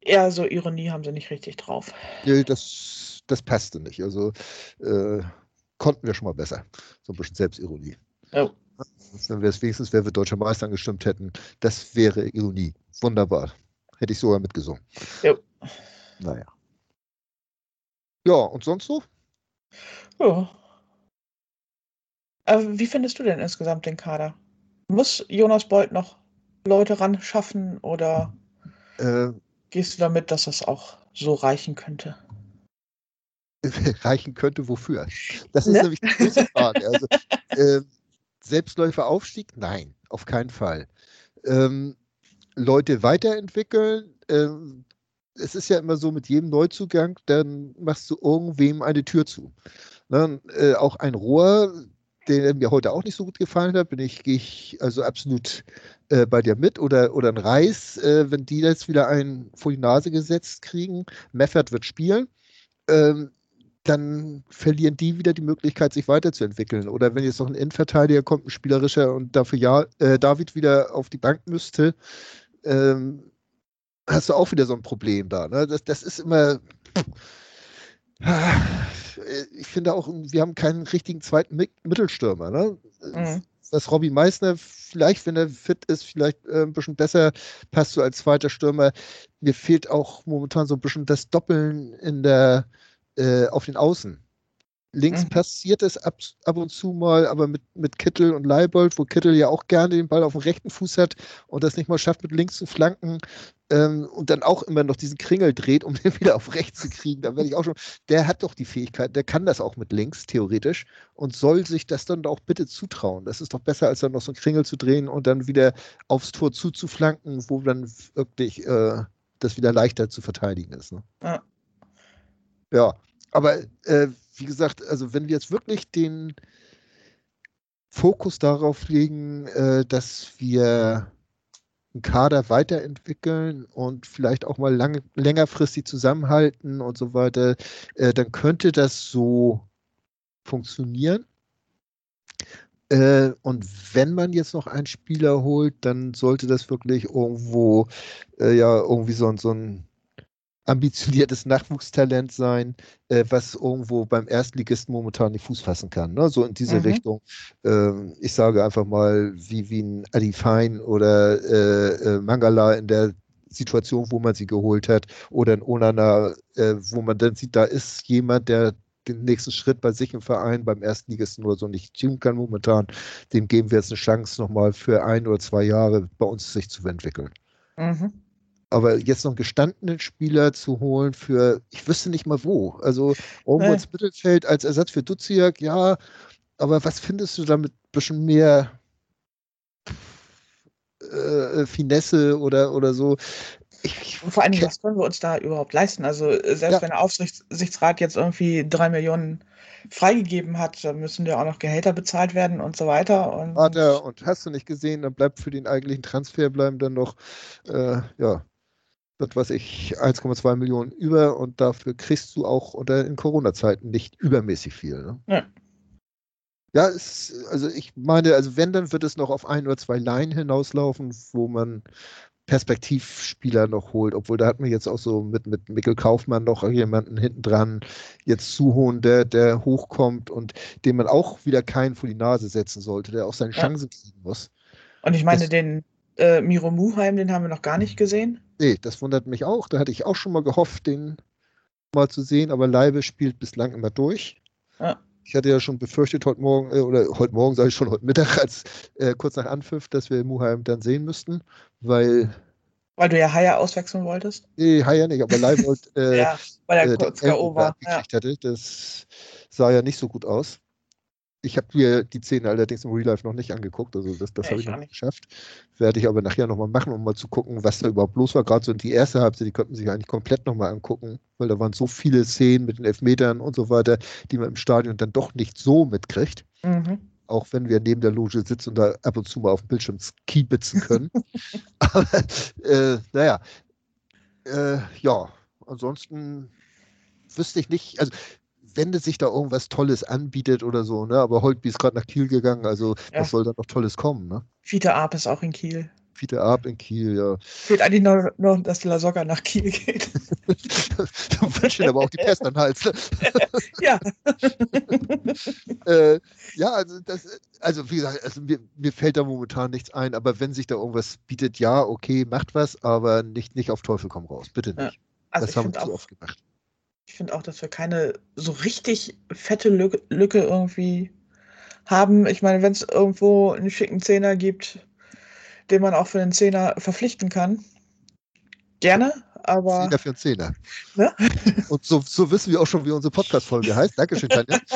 eher so Ironie haben sie nicht richtig drauf. Nee, das, das passte nicht. Also äh, konnten wir schon mal besser. So ein bisschen Selbstironie. Oh. Wenn wir es wenigstens, wenn wir Deutscher Meister angestimmt hätten, das wäre Ironie. Wunderbar. Hätte ich sogar mitgesungen. Jo. Naja. Ja, und sonst so? Ja. Aber wie findest du denn insgesamt den Kader? Muss Jonas Bolt noch Leute ran schaffen oder Äh, gehst du damit, dass das auch so reichen könnte? <laughs> reichen könnte, wofür? Das ist Ne? nämlich die große Frage. Also, <laughs> ähm, Selbstläuferaufstieg? Nein, auf keinen Fall. Ähm, Leute weiterentwickeln? Ähm, es ist ja immer so, mit jedem Neuzugang, dann machst du irgendwem eine Tür zu. Ne? Äh, auch ein Rohr, der mir heute auch nicht so gut gefallen hat, bin ich, gehe ich also absolut äh, bei dir mit. Oder, oder ein Reis, äh, wenn die jetzt wieder einen vor die Nase gesetzt kriegen, Meffert wird spielen. Ähm, dann verlieren die wieder die Möglichkeit, sich weiterzuentwickeln. Oder wenn jetzt noch ein Innenverteidiger kommt, ein spielerischer und dafür ja, äh, David wieder auf die Bank müsste, ähm, hast du auch wieder so ein Problem da. Ne? Das, das ist immer. Ich finde auch, wir haben keinen richtigen zweiten Mi- Mittelstürmer. Ne? Mhm. Dass Robbie Meissner vielleicht, wenn er fit ist, vielleicht äh, ein bisschen besser passt so als zweiter Stürmer. Mir fehlt auch momentan so ein bisschen das Doppeln in der, äh, auf den Außen. Links Mhm. passiert es ab, ab und zu mal, aber mit, mit Kittel und Leibold, wo Kittel ja auch gerne den Ball auf dem rechten Fuß hat und das nicht mal schafft, mit links zu flanken ähm, und dann auch immer noch diesen Kringel dreht, um <laughs> den wieder auf rechts zu kriegen. Da werde ich auch schon, der hat doch die Fähigkeit, der kann das auch mit links, theoretisch, und soll sich das dann auch bitte zutrauen. Das ist doch besser, als dann noch so einen Kringel zu drehen und dann wieder aufs Tor zuzuflanken, wo dann wirklich äh, das wieder leichter zu verteidigen ist. Ne? Ja. Ja, aber äh, wie gesagt, also wenn wir jetzt wirklich den Fokus darauf legen, äh, dass wir einen Kader weiterentwickeln und vielleicht auch mal lang, längerfristig zusammenhalten und so weiter, äh, dann könnte das so funktionieren. Äh, und wenn man jetzt noch einen Spieler holt, dann sollte das wirklich irgendwo äh, ja irgendwie so, so ein ambitioniertes Nachwuchstalent sein, äh, was irgendwo beim Erstligisten momentan nicht Fuß fassen kann. Ne? So in diese Mhm. Richtung. Ähm, ich sage einfach mal, wie, wie ein Adi Fein oder äh, äh, Mangala in der Situation, wo man sie geholt hat, oder ein Onana, äh, wo man dann sieht, da ist jemand, der den nächsten Schritt bei sich im Verein, beim Erstligisten oder so nicht tun kann momentan, dem geben wir jetzt eine Chance, nochmal für ein oder zwei Jahre bei uns sich zu entwickeln. Mhm. Aber jetzt noch einen gestandenen Spieler zu holen für, ich wüsste nicht mal wo. Also irgendwo äh. ins Mittelfeld als Ersatz für Duziak, ja, aber was findest du damit ein bisschen mehr äh, Finesse oder, oder so? Ich, und vor allen Dingen, was können wir uns da überhaupt leisten? Also äh, selbst ja. wenn der Aufsichtsrat jetzt irgendwie drei Millionen freigegeben hat, dann müssen ja auch noch Gehälter bezahlt werden und so weiter. Und, Vater, und hast du nicht gesehen, dann bleibt für den eigentlichen Transfer bleiben dann noch, äh, ja, weiß ich, 1,2 Millionen über und dafür kriegst du auch unter in Corona-Zeiten nicht übermäßig viel. Ne? Ja. Ja, es, also ich meine, also wenn, dann wird es noch auf ein oder zwei Line hinauslaufen, wo man Perspektivspieler noch holt, obwohl da hat man jetzt auch so mit, mit Mikkel Kaufmann noch jemanden hinten dran jetzt zuholen, der, der hochkommt und dem man auch wieder keinen vor die Nase setzen sollte, der auch seine ja. Chancen kriegen muss. Und ich meine, das, den äh, Miro Muheim, den haben wir noch gar nicht gesehen. Nee, das wundert mich auch. Da hatte ich auch schon mal gehofft, den mal zu sehen, aber Leibe spielt bislang immer durch. Ja. Ich hatte ja schon befürchtet heute Morgen, äh, oder heute Morgen sage ich schon heute Mittag, als äh, kurz nach Anpfiff, dass wir Muheim dann sehen müssten, weil. Weil du ja Haier auswechseln wolltest? Nee, Haier nicht, aber Leibold <laughs> äh, ja, weil er äh, kurz K.O. war. Ja. Hatte. Das sah ja nicht so gut aus. Ich habe mir die Szene allerdings im Real Life noch nicht angeguckt, also das, das habe ich noch nicht geschafft. Werde ich aber nachher nochmal machen, um mal zu gucken, was da überhaupt los war. Gerade so die erste Halbzeit, die konnten sich eigentlich komplett nochmal angucken, weil da waren so viele Szenen mit den Elfmetern und so weiter, die man im Stadion dann doch nicht so mitkriegt. Mhm. Auch wenn wir neben der Loge sitzen und da ab und zu mal auf dem Bildschirm skibitzen können. <laughs> aber äh, naja, äh, ja, ansonsten wüsste ich nicht, also wenn sich da irgendwas Tolles anbietet oder so, ne? Aber Holtby ist gerade nach Kiel gegangen, also ja. was soll da noch Tolles kommen, ne? Fiete Arp ist auch in Kiel. Fiete Arp in Kiel, ja. Fehlt eigentlich nur, nur dass La Soga nach Kiel geht. <laughs> du wünschst aber auch die Pest an Hals. <laughs> ja. <laughs> äh, ja, also das, also wie gesagt, also mir, mir fällt da momentan nichts ein, aber wenn sich da irgendwas bietet, ja, okay, macht was, aber nicht, nicht auf Teufel komm raus. Bitte nicht. Ja. Also das haben wir zu oft gemacht. Ich finde auch, dass wir keine so richtig fette Lücke, Lücke irgendwie haben. Ich meine, wenn es irgendwo einen schicken Zehner gibt, den man auch für den Zehner verpflichten kann, gerne, aber. Zehner für einen Zehner. Ne? <laughs> Und so, so wissen wir auch schon, wie unsere Podcast-Folge heißt. Dankeschön, Tanja. <laughs>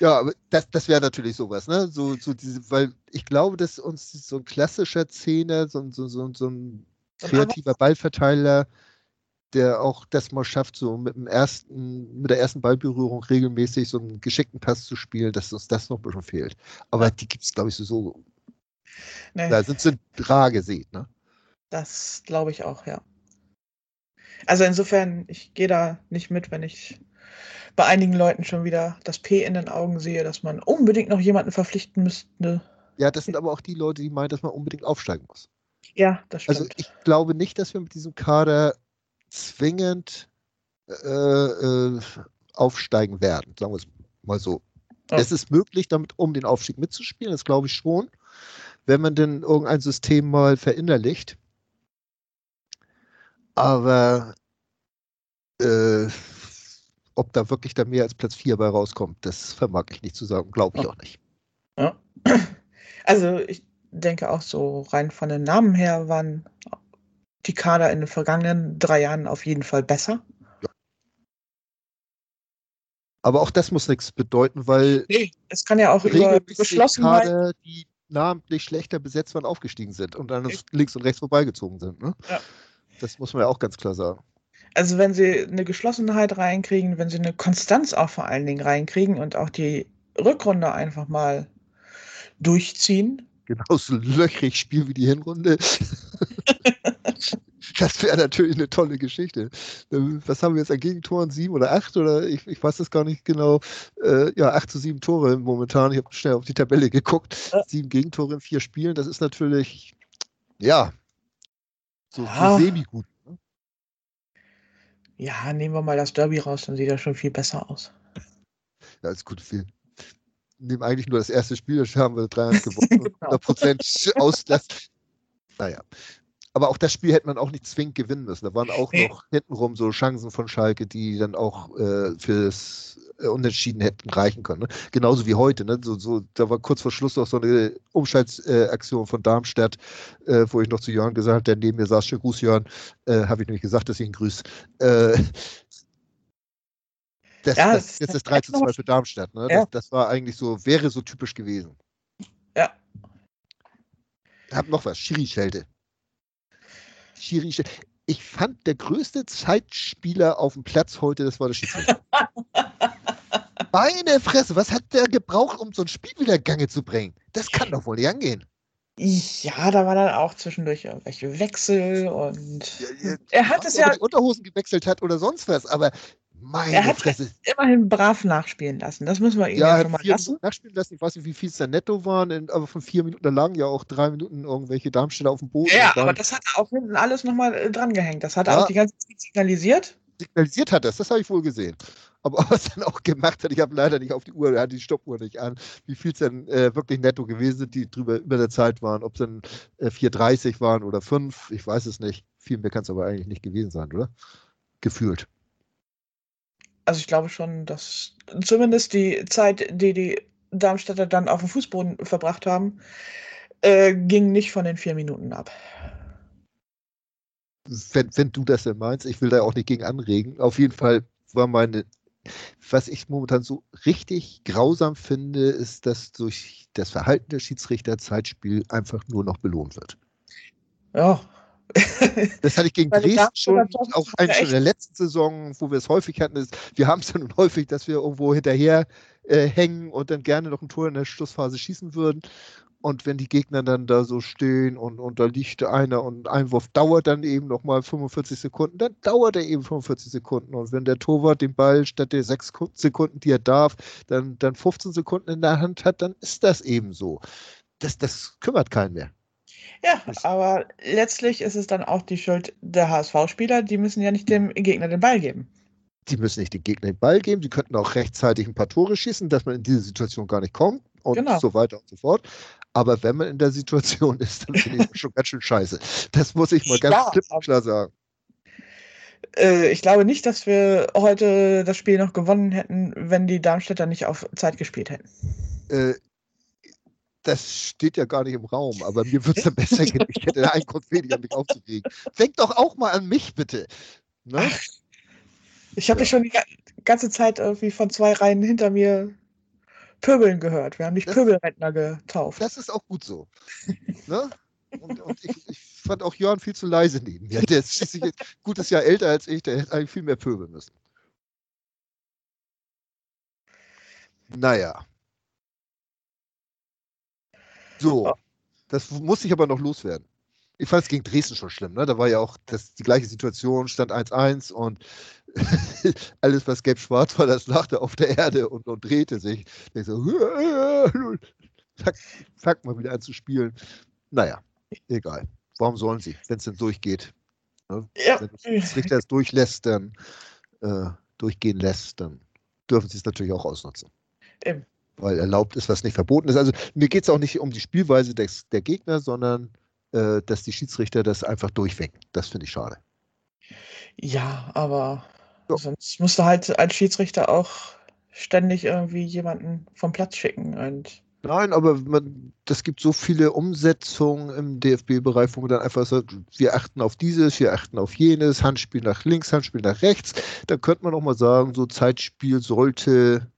Ja, aber das, das wäre natürlich sowas, ne? So, so diese, weil ich glaube, dass uns so ein klassischer Zehner, so, so, so, so ein kreativer Ballverteiler, der auch das mal schafft, so mit dem ersten, mit der ersten Ballberührung regelmäßig so einen geschickten Pass zu spielen, dass uns das noch ein bisschen fehlt. Aber die gibt es, glaube ich, so. Nee. Da sind sie rar gesät, ne? Das glaube ich auch, ja. Also insofern, ich gehe da nicht mit, wenn ich bei einigen Leuten schon wieder das P in den Augen sehe, dass man unbedingt noch jemanden verpflichten müsste. Ja, das sind aber auch die Leute, die meinen, dass man unbedingt aufsteigen muss. Ja, das also stimmt. Also ich glaube nicht, dass wir mit diesem Kader zwingend äh, äh, aufsteigen werden, sagen wir es mal so. Oh. Es ist möglich, damit um den Aufstieg mitzuspielen, das glaube ich schon, wenn man denn irgendein System mal verinnerlicht. Aber äh, ob da wirklich da mehr als Platz 4 bei rauskommt, das vermag ich nicht zu sagen, glaube ich oh. auch nicht. Ja. <clears throat> Also ich denke auch so rein von den Namen her waren die Kader in den vergangenen drei Jahren auf jeden Fall besser. Aber auch das muss nichts bedeuten, weil nee, es kann ja auch über Geschlossenheit Kader, die namentlich schlechter besetzt waren, aufgestiegen sind und dann links und rechts vorbeigezogen sind. Ne? Ja. Das muss man ja auch ganz klar sagen. Also wenn sie eine Geschlossenheit reinkriegen, wenn sie eine Konstanz auch vor allen Dingen reinkriegen und auch die Rückrunde einfach mal durchziehen, genauso löchrig spielen wie die Hinrunde. <laughs> das wäre natürlich eine tolle Geschichte. Ähm, was haben wir jetzt an Gegentoren? Sieben oder acht? Oder ich, ich weiß es gar nicht genau. Äh, ja, acht zu sieben Tore momentan. Ich habe schnell auf die Tabelle geguckt. Sieben Gegentore in vier Spielen. Das ist natürlich, ja, so, so semi-gut. Ne? Ja, nehmen wir mal das Derby raus, dann sieht das schon viel besser aus. Ja, ist gut. Viel, nehmen eigentlich nur das erste Spiel, da haben wir 3-1 gewonnen. <laughs> genau. 100% Auslass. Naja. aber auch das Spiel hätte man auch nicht zwingend gewinnen müssen. Da waren auch noch hintenrum so Chancen von Schalke, die dann auch äh, fürs äh, Unentschieden hätten reichen können. Ne? Genauso wie heute. Ne? So, so, da war kurz vor Schluss noch so eine Umschaltaktion von Darmstadt, äh, wo ich noch zu Jörn gesagt habe, der neben mir saß, schön Gruß Jörn, äh, habe ich nämlich gesagt, dass ich ihn grüße. Das, ja, das, das, jetzt ist 3 zu 2 für Darmstadt. Ne? Ja. Das, das, war eigentlich so, wäre so typisch gewesen. Ja. Hab noch was, Schiri-Schelte. Schiri Ich fand, der größte Zeitspieler auf dem Platz heute, das war der Schiedsrichter. <laughs> Meine Fresse, was hat der gebraucht, um so ein Spiel wieder Gange zu bringen? Das kann doch wohl nicht angehen. Ja, da war dann auch zwischendurch irgendwelche Wechsel und ja, ja, er hat es ja. Unterhosen gewechselt hat oder sonst was, aber meine er hat Fresse. immerhin brav nachspielen lassen. Das müssen wir ihm ja, ja schon mal lassen. Nachspielen lassen. Ich weiß nicht, wie viel es da netto waren, aber von vier Minuten, da lagen ja auch drei Minuten irgendwelche Darmstädter auf dem Boden. Ja, aber das hat er auch hinten alles nochmal äh, dran gehängt. Das hat er ja. auch die ganze Zeit signalisiert. Signalisiert hat das, das habe ich wohl gesehen. Aber <laughs> was dann auch gemacht hat, ich habe leider nicht auf die Uhr, er hat die Stoppuhr nicht an, wie viel es denn äh, wirklich netto gewesen sind, die drüber über der Zeit waren, ob es dann äh, 4,30 waren oder 5, ich weiß es nicht. Viel mehr kann es aber eigentlich nicht gewesen sein, oder? Gefühlt. Also ich glaube schon, dass zumindest die Zeit, die die Darmstädter dann auf dem Fußboden verbracht haben, äh, ging nicht von den vier Minuten ab. Wenn, wenn du das denn meinst, ich will da auch nicht gegen anregen. Auf jeden Fall war meine, was ich momentan so richtig grausam finde, ist, dass durch das Verhalten der Schiedsrichter Zeitspiel einfach nur noch belohnt wird. Ja, <laughs> das hatte ich gegen Dresden schon, auch eigentlich schon in der letzten Saison, wo wir es häufig hatten. Ist, wir haben es ja nun <laughs> häufig, dass wir irgendwo hinterher äh, hängen und dann gerne noch ein Tor in der Schlussphase schießen würden. Und wenn die Gegner dann da so stehen und, und da liegt einer und ein Einwurf dauert dann eben nochmal 45 Sekunden, dann dauert er eben 45 Sekunden. Und wenn der Torwart den Ball statt der 6 Sekunden, die er darf, dann, dann 15 Sekunden in der Hand hat, dann ist das eben so. Das, das kümmert keinen mehr. Ja, aber letztlich ist es dann auch die Schuld der HSV-Spieler. Die müssen ja nicht dem Gegner den Ball geben. Die müssen nicht dem Gegner den Ball geben. Die könnten auch rechtzeitig ein paar Tore schießen, dass man in diese Situation gar nicht kommt und genau. so weiter und so fort. Aber wenn man in der Situation <laughs> ist, dann finde ich schon ganz schön scheiße. Das muss ich mal ganz ja, klipp und klar sagen. Äh, ich glaube nicht, dass wir heute das Spiel noch gewonnen hätten, wenn die Darmstädter nicht auf Zeit gespielt hätten. Äh, das steht ja gar nicht im Raum, aber mir würde es <laughs> dann besser gehen. Ich hätte einen Grund weniger, mich aufzuregen. Denk doch auch mal an mich, bitte. Ne? Ich habe ja. dich schon die ganze Zeit irgendwie von zwei Reihen hinter mir Pöbeln gehört. Wir haben dich Pöbelrentner getauft. Das ist auch gut so. ne? Und, und ich, ich, fand auch Jörn viel zu leise neben mir. Der ist schließlich ein gutes Jahr älter als ich, der hätte eigentlich viel mehr pöbeln müssen. Naja. So, das muss ich aber noch loswerden. Ich fand es gegen Dresden schon schlimm. Ne? Da war ja auch das, die gleiche Situation, stand 1-1 und <laughs> alles, was gelb-schwarz war, das lachte auf der Erde und, und drehte sich. Ich so, <laughs> zack, zack, mal wieder an zu spielen. Naja, egal. Warum sollen sie, wenn es denn durchgeht? Ne? Ja. Wenn das Richter es durchlässt, dann äh, durchgehen lässt, dann dürfen sie es natürlich auch ausnutzen. Eben weil erlaubt ist, was nicht verboten ist. Also mir geht es auch nicht um die Spielweise des, der Gegner, sondern äh, dass die Schiedsrichter das einfach durchwinken. Das finde ich schade. Ja, aber so. sonst musst du halt als Schiedsrichter auch ständig irgendwie jemanden vom Platz schicken und Nein, aber man, das gibt so viele Umsetzungen im DFB-Bereich, wo man dann einfach sagt, wir achten auf dieses, wir achten auf jenes, Handspiel nach links, Handspiel nach rechts. Da könnte man auch mal sagen, so Zeitspiel sollte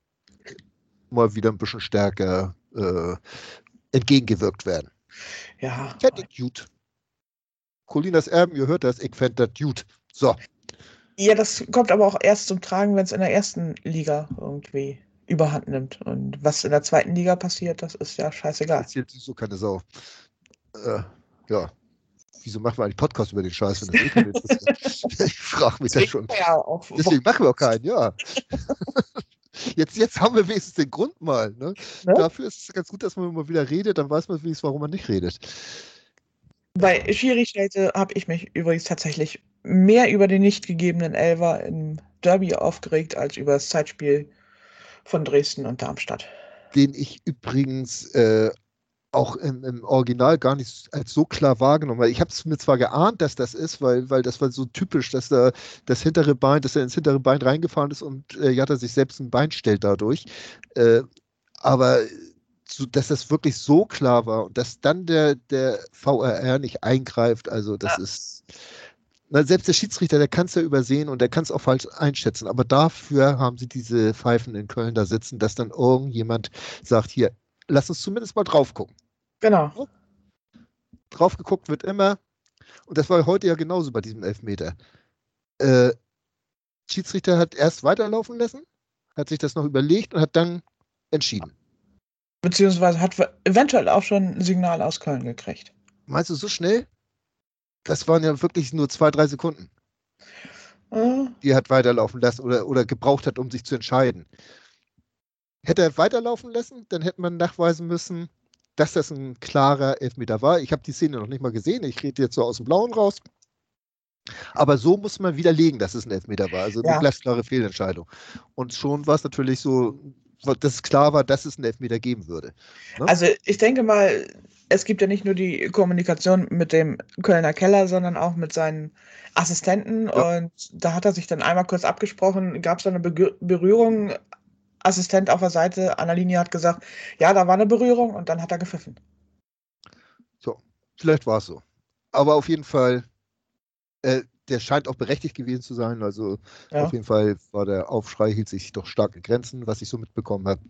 mal wieder ein bisschen stärker äh, entgegengewirkt werden. Ja. Fände ich gut. Colinas Erben, ihr hört das, ich fände das gut. So. Ja, das kommt aber auch erst zum Tragen, wenn es in der ersten Liga irgendwie überhand nimmt. Und was in der zweiten Liga passiert, das ist ja scheißegal. Das ist so keine Sau. Äh, ja. Wieso machen wir eigentlich Podcast über den Scheiß, wenn das ist? <laughs> ich frage mich das schon. Ja Deswegen machen wir auch keinen, ja. <laughs> Jetzt, jetzt haben wir wenigstens den Grund mal. Ne? Ne? Dafür ist es ganz gut, dass man mal wieder redet, dann weiß man wenigstens, warum man nicht redet. Bei Schiri-Schelte habe ich mich übrigens tatsächlich mehr über den nicht gegebenen Elver im Derby aufgeregt, als über das Zeitspiel von Dresden und Darmstadt. Den ich übrigens äh, auch im, im, Original gar nicht als so klar wahrgenommen, weil ich habe es mir zwar geahnt, dass das ist, weil, weil das war so typisch, dass da das hintere Bein, dass er ins hintere Bein reingefahren ist und äh, Jatta sich selbst ein Bein stellt dadurch. Äh, aber so, dass das wirklich so klar war und dass dann der, der VRR nicht eingreift, also das ja. ist. Na, selbst der Schiedsrichter, der kann es ja übersehen und der kann es auch falsch einschätzen. Aber dafür haben sie diese Pfeifen in Köln da sitzen, dass dann irgendjemand sagt, hier, lass uns zumindest mal drauf gucken. Genau. Drauf geguckt wird immer. Und das war heute ja genauso bei diesem Elfmeter. Äh, Schiedsrichter hat erst weiterlaufen lassen, hat sich das noch überlegt und hat dann entschieden. Beziehungsweise hat eventuell auch schon ein Signal aus Köln gekriegt. Meinst du so schnell? Das waren ja wirklich nur zwei, drei Sekunden. Äh. Die er hat weiterlaufen lassen oder, oder gebraucht hat, um sich zu entscheiden. Hätte er weiterlaufen lassen, dann hätte man nachweisen müssen, dass das ein klarer Elfmeter war. Ich habe die Szene noch nicht mal gesehen. Ich rede jetzt so aus dem Blauen raus. Aber so muss man widerlegen, dass es ein Elfmeter war. Also eine ja. glasklare Fehlentscheidung. Und schon war es natürlich so, dass es klar war, dass es einen Elfmeter geben würde. Ne? Also ich denke mal, es gibt ja nicht nur die Kommunikation mit dem Kölner Keller, sondern auch mit seinen Assistenten. Ja. Und da hat er sich dann einmal kurz abgesprochen, gab es da eine Berührung Assistent auf der Seite an der Linie hat gesagt, ja, da war eine Berührung und dann hat er gepfiffen. So, vielleicht war es so. Aber auf jeden Fall, äh, der scheint auch berechtigt gewesen zu sein. Also ja. auf jeden Fall war der Aufschrei, hielt sich doch starke Grenzen, was ich so mitbekommen habe.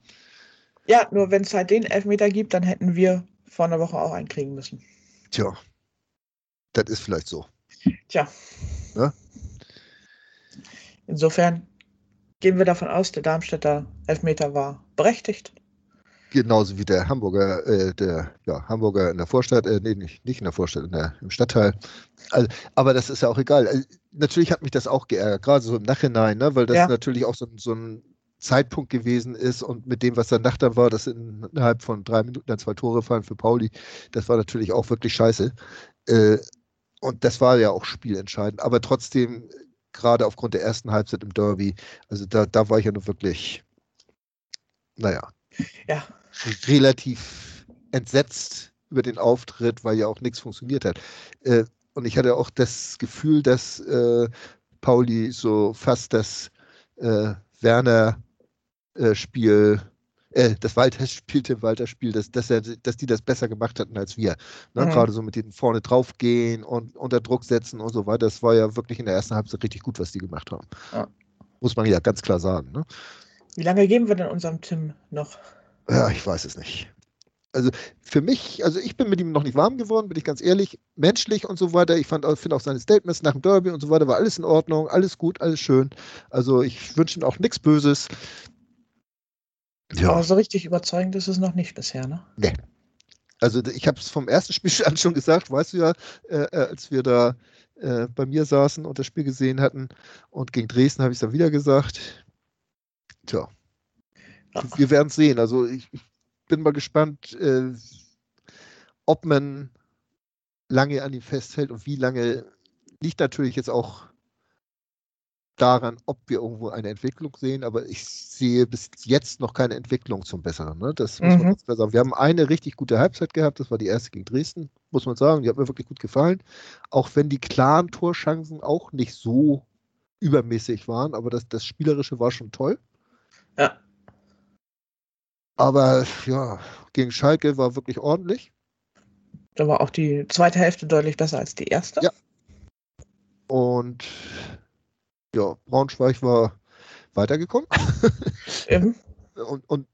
Ja, nur wenn es halt den Elfmeter gibt, dann hätten wir vor einer Woche auch einen kriegen müssen. Tja, das ist vielleicht so. Tja. Ne? Insofern gehen wir davon aus, der Darmstädter Elfmeter war berechtigt. Genauso wie der Hamburger, äh, der ja, Hamburger in der Vorstadt, äh, nee, nicht, nicht in der Vorstadt, in der, im Stadtteil. Also, aber das ist ja auch egal. Also, natürlich hat mich das auch geärgert, gerade so im Nachhinein, ne, weil das ja. natürlich auch so, so ein Zeitpunkt gewesen ist und mit dem, was danach dann war, dass innerhalb von drei Minuten dann zwei Tore fallen für Pauli, das war natürlich auch wirklich scheiße. Äh, und das war ja auch spielentscheidend. Aber trotzdem gerade aufgrund der ersten Halbzeit im Derby. Also da, da war ich ja nur wirklich, naja, ja. relativ entsetzt über den Auftritt, weil ja auch nichts funktioniert hat. Äh, und ich hatte auch das Gefühl, dass äh, Pauli so fast das äh, Werner-Spiel äh, das Walter <laughs> spielte Walter Spiel, dass, dass, er, dass die das besser gemacht hatten als wir. Ne? Mhm. Gerade so mit den vorne draufgehen und unter Druck setzen und so weiter. Das war ja wirklich in der ersten Halbzeit richtig gut, was die gemacht haben. Ja. Muss man ja ganz klar sagen. Ne? Wie lange geben wir denn unserem Tim noch? Ja, ich weiß es nicht. Also für mich, also ich bin mit ihm noch nicht warm geworden, bin ich ganz ehrlich, menschlich und so weiter. Ich finde auch seine Statements nach dem Derby und so weiter war alles in Ordnung, alles gut, alles schön. Also ich wünsche ihm auch nichts Böses. Ja. Aber so richtig überzeugend ist es noch nicht bisher, ne? Nee. Also ich habe es vom ersten <laughs> Spielstand schon gesagt, weißt du ja, äh, äh, als wir da äh, bei mir saßen und das Spiel gesehen hatten und gegen Dresden habe ich es dann wieder gesagt. Tja, ja. wir werden es sehen. Also ich, ich, bin mal gespannt, äh, ob man lange an ihm festhält und wie lange. Liegt natürlich jetzt auch daran, ob wir irgendwo eine Entwicklung sehen, aber ich sehe bis jetzt noch keine Entwicklung zum Besseren. Ne? Das muss mhm. man klar sagen. Wir haben eine richtig gute Halbzeit gehabt, das war die erste gegen Dresden, muss man sagen. Die hat mir wirklich gut gefallen. Auch wenn die klaren Torschancen auch nicht so übermäßig waren, aber das, das Spielerische war schon toll. Ja. Aber ja, gegen Schalke war wirklich ordentlich. Da war auch die zweite Hälfte deutlich besser als die erste. Ja. Und ja, Braunschweig war weitergekommen. Eben. <laughs> und, und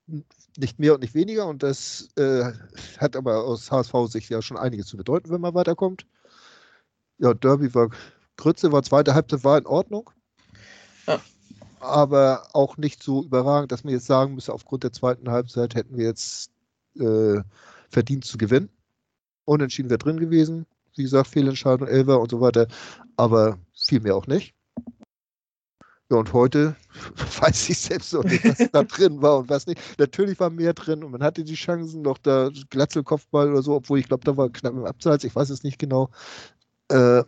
nicht mehr und nicht weniger. Und das äh, hat aber aus HSV-Sicht ja schon einiges zu bedeuten, wenn man weiterkommt. Ja, Derby war, Grütze war zweite Halbzeit war in Ordnung. Ja. Aber auch nicht so überragend, dass man jetzt sagen müsste, aufgrund der zweiten Halbzeit hätten wir jetzt äh, verdient zu gewinnen. Unentschieden wäre drin gewesen. Wie gesagt, Fehlentscheidung, Elfer und so weiter. Aber viel mehr auch nicht. Ja, und heute <laughs> weiß ich selbst noch nicht, was da drin war und was nicht. Natürlich war mehr drin und man hatte die Chancen, noch da Glatzelkopfball oder so, obwohl ich glaube, da war knapp im Abseits, ich weiß es nicht genau. Äh,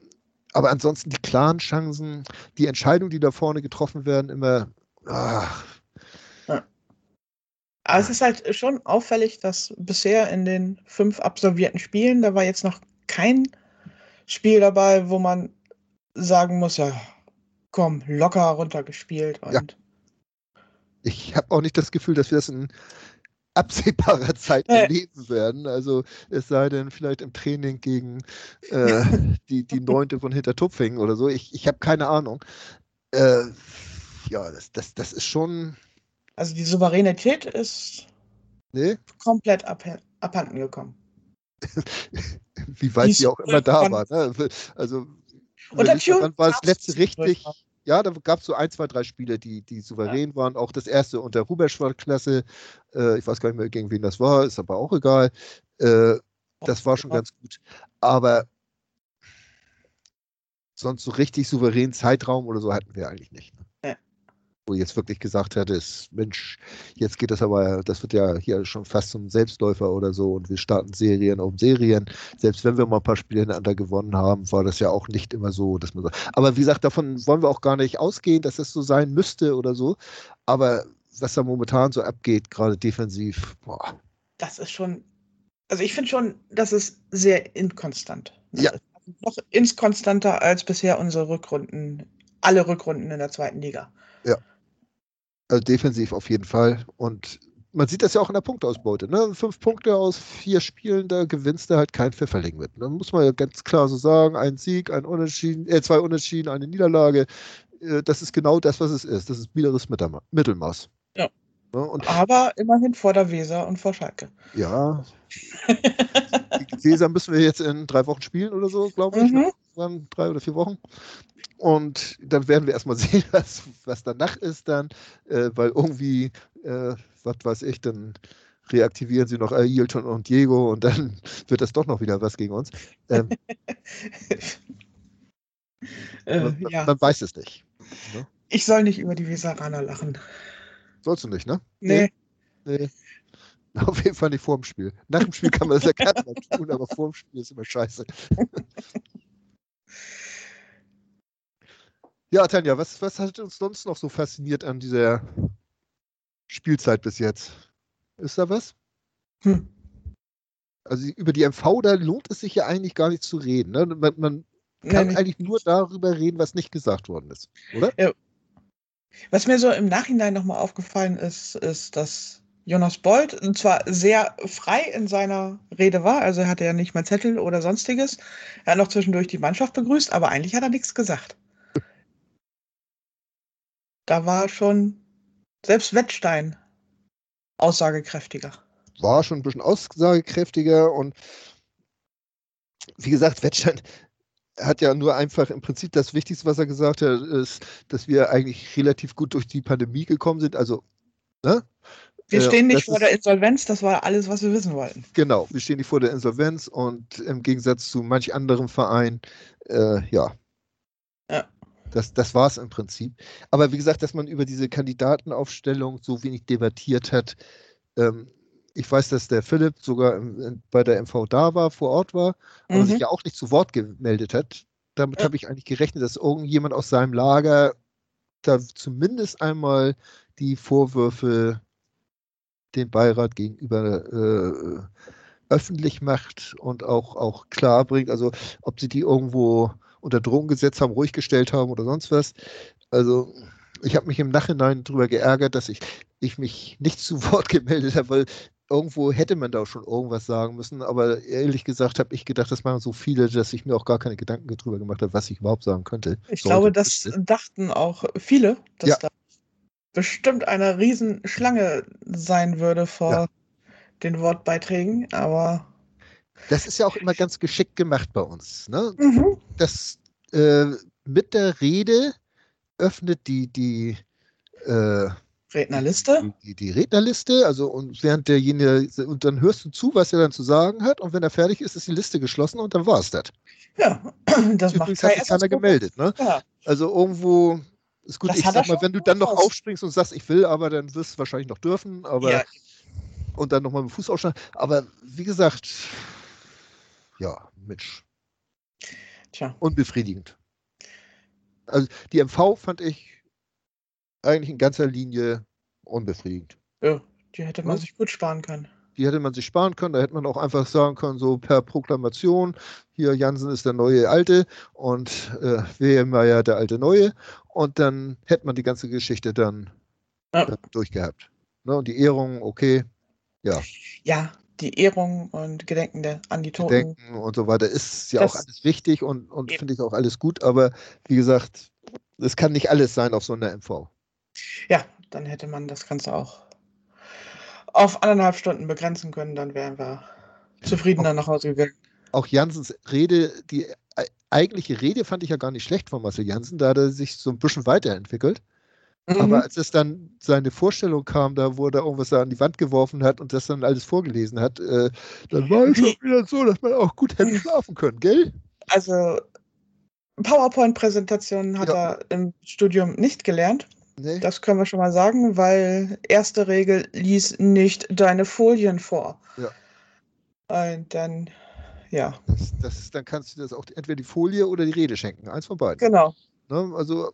aber ansonsten die klaren Chancen, die Entscheidungen, die da vorne getroffen werden, immer. Ach. Aber es ist halt schon auffällig, dass bisher in den fünf absolvierten Spielen, da war jetzt noch kein Spiel dabei, wo man sagen muss, ja, komm, locker runtergespielt. Und Ja. Ich habe auch nicht das Gefühl, dass wir das in absehbarer Zeit Nee. erleben werden. Also es sei denn vielleicht im Training gegen äh, <laughs> die, die Neunte von Hintertupfingen oder so. Ich, ich habe keine Ahnung. Äh, ja, das, das, das ist schon. Also die Souveränität ist Ne? komplett abh abhanden gekommen. <laughs> Wie weit Die sie auch immer da war. Ne? Also Und dann wann war das letzte richtig? Ja, da gab es so ein, zwei, drei Spiele, die, die souverän waren. Auch das erste unter Ruberschwald-Klasse. Äh, ich weiß gar nicht mehr, gegen wen das war, ist aber auch egal. Äh, das war schon ganz gut. Aber sonst so richtig souveränen Zeitraum oder so hatten wir eigentlich nicht. Ne? Ja. Wo jetzt wirklich gesagt hätte, ist, Mensch, jetzt geht das aber, das wird ja hier schon fast zum Selbstläufer oder so und wir starten Serien um Serien. Selbst wenn wir mal ein paar Spiele hintereinander gewonnen haben, war das ja auch nicht immer so, dass man so. Aber wie gesagt, davon wollen wir auch gar nicht ausgehen, dass das so sein müsste oder so. Aber was da momentan so abgeht, gerade defensiv, boah, Das ist schon, also ich finde schon, das ist sehr inkonstant. Das Ja. Noch inkonstanter als bisher unsere Rückrunden, alle Rückrunden in der zweiten Liga. Also defensiv auf jeden Fall. Und man sieht das ja auch in der Punktausbeute. Ne? Fünf Punkte aus vier Spielen, da gewinnst du halt kein Pfifferling mit. Da muss man ja ganz klar so sagen, ein Sieg, ein Unentschieden, äh, zwei Unentschieden, eine Niederlage. Äh, das ist genau das, was es ist. Das ist biederes Mittelmaß. Ja. Ne? Aber immerhin vor der Weser und vor Schalke. ja, die <laughs> Weser müssen wir jetzt in drei Wochen spielen oder so, glaube ich. Mhm. Dann drei oder vier Wochen. Und dann werden wir erstmal <laughs> sehen, was, was danach ist dann, äh, weil irgendwie, äh, was weiß ich, dann reaktivieren sie noch Ailton und Diego und dann <laughs> wird das doch noch wieder was gegen uns. Ähm, <laughs> äh, man, ja, man weiß es nicht. ich soll nicht über die Weseraner lachen. Sollst du nicht, ne? Nee, Nee. Auf jeden Fall nicht vor dem Spiel. Nach dem Spiel kann man das ja gerne mal tun, aber vor dem Spiel ist immer scheiße. Ja, Tanja, was, was hat uns sonst noch so fasziniert an dieser Spielzeit bis jetzt? Ist da was? Hm. Also über die MV, da lohnt es sich ja eigentlich gar nicht zu reden. Ne? Man, man kann Nee, eigentlich nur darüber reden, was nicht gesagt worden ist, oder? Was mir so im Nachhinein nochmal aufgefallen ist, ist, dass Jonas Bold zwar sehr frei in seiner Rede war, also er hatte ja nicht mal Zettel oder sonstiges. Er hat noch zwischendurch die Mannschaft begrüßt, aber eigentlich hat er nichts gesagt. Da war schon selbst Wettstein aussagekräftiger. war schon ein bisschen aussagekräftiger und wie gesagt, Wettstein hat ja nur einfach im Prinzip das Wichtigste, was er gesagt hat, ist, dass wir eigentlich relativ gut durch die Pandemie gekommen sind. Also, ne? Wir Äh, stehen nicht das vor der Insolvenz, das war alles, was wir wissen wollten. Genau, wir stehen nicht vor der Insolvenz und im Gegensatz zu manch anderem Verein, äh, ja. Das, das war es im Prinzip. Aber wie gesagt, dass man über diese Kandidatenaufstellung so wenig debattiert hat, ähm, ich weiß, dass der Philipp sogar bei der MV da war, vor Ort war, aber Mhm. sich ja auch nicht zu Wort gemeldet hat. Damit Ja. habe ich eigentlich gerechnet, dass irgendjemand aus seinem Lager da zumindest einmal die Vorwürfe den Beirat gegenüber äh, öffentlich macht und auch, auch klar bringt, also ob sie die irgendwo unter Drohung gesetzt haben, ruhig gestellt haben oder sonst was. Also ich habe mich im Nachhinein darüber geärgert, dass ich, ich mich nicht <laughs> zu Wort gemeldet habe, weil irgendwo hätte man da schon irgendwas sagen müssen, aber ehrlich gesagt habe ich gedacht, das machen so viele, dass ich mir auch gar keine Gedanken darüber gemacht habe, was ich überhaupt sagen könnte. Ich Sollte, glaube, das dachten auch viele, dass Ja. da bestimmt eine Riesenschlange sein würde vor Ja. den Wortbeiträgen, aber Das ist ja auch immer ganz geschickt gemacht bei uns. Ne? mhm. das äh, mit der Rede öffnet die, die, äh, Rednerliste. die, die Rednerliste, also und während derjenige, und dann hörst du zu, was er dann zu sagen hat, und wenn er fertig ist, ist die Liste geschlossen und dann war es das. Ja, <clears throat> das macht Übrigens hat Kai sich keiner gemeldet, ne? Ja, Also irgendwo ist gut, Das ich hat sag mal, wenn du dann noch raus. aufspringst und sagst, ich will, aber dann wirst du wahrscheinlich noch dürfen, aber ja, und dann nochmal mit dem Fuß aufschlagen. Aber wie gesagt, ja, Mitch. tja. unbefriedigend. Also die MV fand ich eigentlich in ganzer Linie unbefriedigend. Ja, Die hätte man Ja. sich gut sparen können. Die hätte man sich sparen können. Da hätte man auch einfach sagen können, so per Proklamation, hier Jansen ist der neue Alte und äh, Wehrmeier der alte Neue. Und dann hätte man die ganze Geschichte dann Ja. durchgehabt. Ne? Und die Ehrung, okay, Ja, die Ehrung und Gedenken der, an die Toten. Denken und so weiter ist ja Das- auch alles wichtig und, und finde ich auch alles gut. Aber wie gesagt, es kann nicht alles sein auf so einer MV. Ja, dann hätte man das Ganze auch auf anderthalb Stunden begrenzen können, dann wären wir zufriedener nach Hause gegangen. auch Jansens Rede, die e- eigentliche Rede fand ich ja gar nicht schlecht von Marcel Jansen, da hat er sich so ein bisschen weiterentwickelt. Mhm. Aber als es dann seine Vorstellung kam, da wo da irgendwas da an die Wand geworfen hat und das dann alles vorgelesen hat, äh, dann war es schon wieder so, dass man auch gut hätte schlafen können, gell? Also PowerPoint-Präsentationen hat Ja. er im Studium nicht gelernt. Nee? Das können wir schon mal sagen, weil erste Regel lies nicht deine Folien vor. Ja. Und dann, ja, Das, das, dann kannst du das auch entweder die Folie oder die Rede schenken. Eins von beiden. genau. Ne? Also,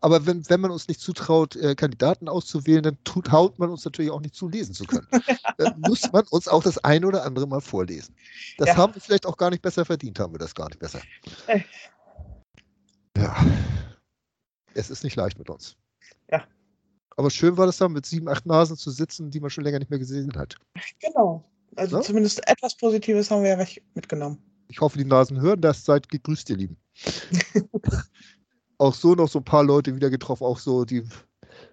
aber wenn, wenn man uns nicht zutraut, äh, Kandidaten auszuwählen, dann tut, haut man uns natürlich auch nicht zu, lesen zu können. dann <laughs> muss man uns auch das eine oder andere mal vorlesen. Das Ja. haben wir vielleicht auch gar nicht besser verdient, haben wir das gar nicht besser. Äh. Ja. Es ist nicht leicht mit uns. Ja. Aber schön war das dann, mit sieben, acht Nasen zu sitzen, die man schon länger nicht mehr gesehen hat. Genau. Also Ja? zumindest etwas Positives haben wir ja weg mitgenommen. Ich hoffe, die Nasen hören das. Seid gegrüßt, ihr Lieben. <laughs> auch so noch so ein paar Leute wieder getroffen, auch so, die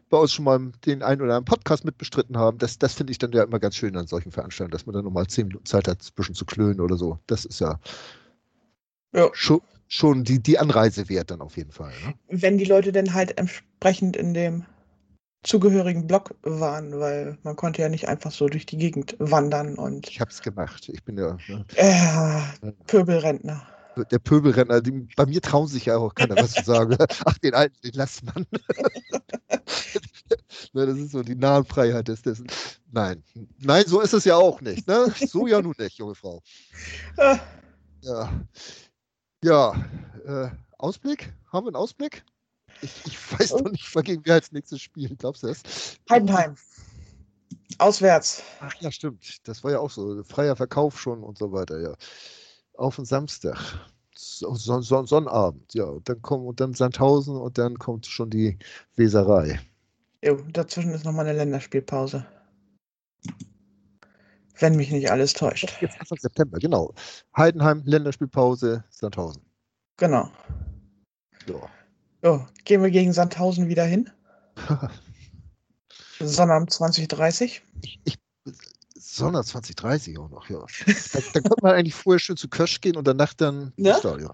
bei uns schon mal den einen oder anderen Podcast mitbestritten haben. Das, das finde ich dann ja immer ganz schön an solchen Veranstaltungen, dass man dann nochmal zehn Minuten Zeit hat, ein bisschen zu klönen oder so. Das ist ja, Ja. schon, schon die, die Anreise wert dann auf jeden Fall. Ne? Wenn die Leute denn halt entsprechend in dem zugehörigen Block waren, weil man konnte ja nicht einfach so durch die Gegend wandern und Ich habe es gemacht. Ich bin ja ne, äh, Pöbelrentner. Der Pöbelrenner. Die, bei mir trauen sich ja auch keiner was zu sagen. <laughs> Ach, den alten, den lasst man. <laughs> ne, das ist so die Nahenfreiheit des, des. Nein, nein, so ist es ja auch nicht. Ne? So ja nun nicht, junge Frau. <laughs> Ja, ja. Äh, Ausblick? Haben wir einen Ausblick? Ich, ich weiß noch nicht, gegen wer als nächstes spielt. Glaubst du das? Heidenheim. Auswärts. Ach ja, stimmt. Das war ja auch so. Freier Verkauf schon und so weiter, ja. Auf den Samstag. So, so, so, Sonnabend, ja. Und dann kommt und dann Sandhausen und dann kommt schon die Weserei. Jo, dazwischen ist nochmal eine Länderspielpause. Wenn mich nicht alles täuscht. Jetzt Anfang September, genau. Heidenheim, Länderspielpause, Sandhausen. Genau. Ja. Jo, gehen wir gegen Sandhausen wieder hin. <laughs> Sonnabend 2030. ich, ich, Sonntag 2030 auch noch, ja. Da, da könnte man eigentlich vorher schön zu Kösch gehen und danach dann Ja? ins Stadion.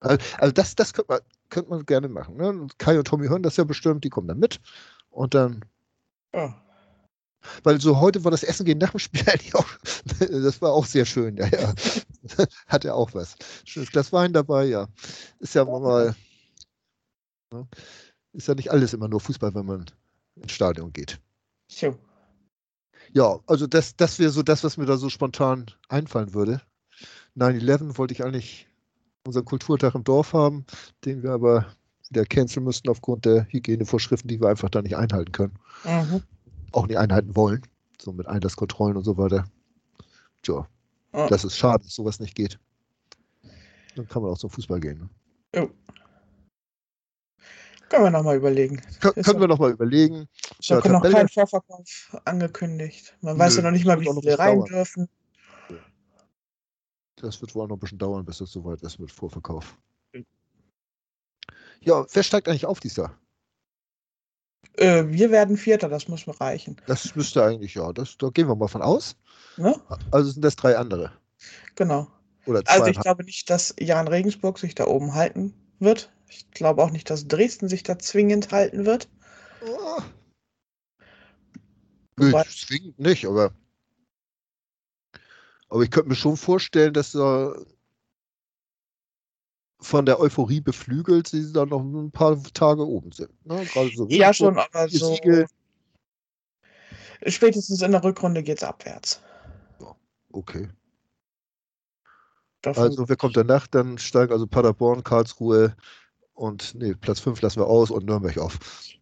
Also, also das, das könnte man, könnte man gerne machen. Ne? Und Kai und Tommy hören das ja bestimmt, die kommen dann mit. Und dann, Ja. weil so heute war das Essen gehen nach dem Spiel <laughs> eigentlich auch, das war auch sehr schön, ja, ja. <laughs> Hat er auch was. Schönes Glas Wein dabei, ja. Ist ja mal, ne? ist ja nicht alles immer nur Fußball, wenn man ins Stadion geht. Jo. Ja, also das, das wäre so das, was mir da so spontan einfallen würde. 9-11 wollte ich eigentlich unseren Kulturtag im Dorf haben, den wir aber wieder canceln müssten aufgrund der Hygienevorschriften, die wir einfach da nicht einhalten können. Mhm. Auch nicht einhalten wollen. So mit Einlasskontrollen und so weiter. Tja, Ja. das ist schade, dass sowas nicht geht. Dann kann man auch zum Fußball gehen. Ne? Jo. Können wir nochmal überlegen. Kön können so. wir noch mal überlegen. Ist ja Ja, noch Tabelle- kein Vorverkauf angekündigt. Man weiß Nö, ja noch nicht mal, wie viele rein dauern. dürfen. Das wird wohl noch ein bisschen dauern, bis das soweit ist mit Vorverkauf. Ja, wer steigt eigentlich auf dieses Jahr? Äh, wir werden Vierter, das muss mir reichen. Das müsste eigentlich, ja, das, da gehen wir mal von aus. Ne? Also sind das drei andere. Genau. Oder Also ich glaube nicht, dass Jan Regensburg sich da oben halten wird. Ich glaube auch nicht, dass Dresden sich da zwingend halten wird. oh. Wobei- zwingend nicht, aber, aber ich könnte mir schon vorstellen, dass da von der Euphorie beflügelt sie dann noch ein paar Tage oben sind. Ne? So Ja, schon, aber so. Spätestens in der Rückrunde geht es abwärts. Okay. Davon- Also wer kommt danach? Dann steigen also Paderborn, Karlsruhe und nee, Platz 5 lassen wir aus und Nürnberg auf.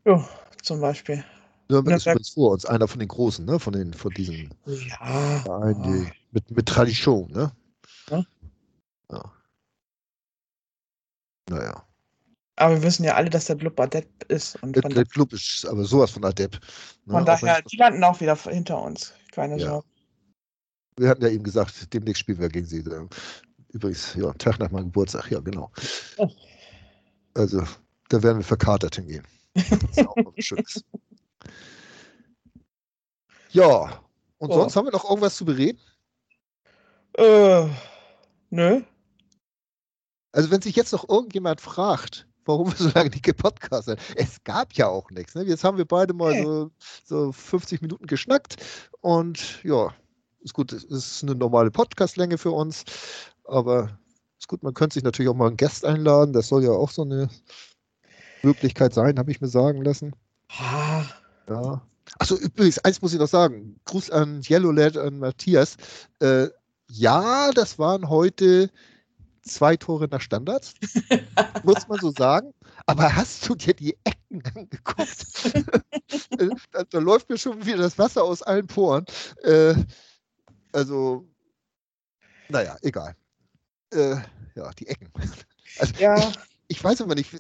Jo, zum Beispiel. Nürnberg ist Nürnberg- übrigens vor uns, einer von den Großen, ne? Von den, von diesen Ja. Vereinen, die mit, mit Tradition, ne? Ja. ja. Naja. Aber wir wissen ja alle, dass der Blub adept ist. Und Der, der Club ist aber sowas von adept. Ne? von daher, die landen auch wieder hinter uns. Keine Ja. Sorge. Wir hatten ja eben gesagt, demnächst spielen wir gegen sie. Übrigens, ja, Tag nach meinem Geburtstag, ja, genau. Oh. Also, da werden wir verkatert hingehen. Das ist ja auch. <laughs> Ja, und Oh. sonst haben wir noch irgendwas zu bereden? Äh, nö. Also, wenn sich jetzt noch irgendjemand fragt, warum wir so lange nicht gepodcastet haben, es gab ja auch nichts. Ne? Jetzt haben wir beide mal Nee. so, so 50 Minuten geschnackt und ja, ist gut, es ist eine normale Podcastlänge für uns, aber ist gut, man könnte sich natürlich auch mal einen Gast einladen, das soll ja auch so eine Möglichkeit sein, habe ich mir sagen lassen. Ah, Ja. Achso, übrigens, eins muss ich noch sagen. Gruß an Yellowlad, an Matthias. Äh, ja, das waren heute zwei Tore nach Standards, <laughs> muss man so sagen. Aber hast du dir die Ecken angeguckt? <laughs> Äh, da, da läuft mir schon wieder das Wasser aus allen Poren. Äh, also, naja, egal. Äh, ja, die Ecken. <laughs> Also, ja. ich, ich weiß aber nicht,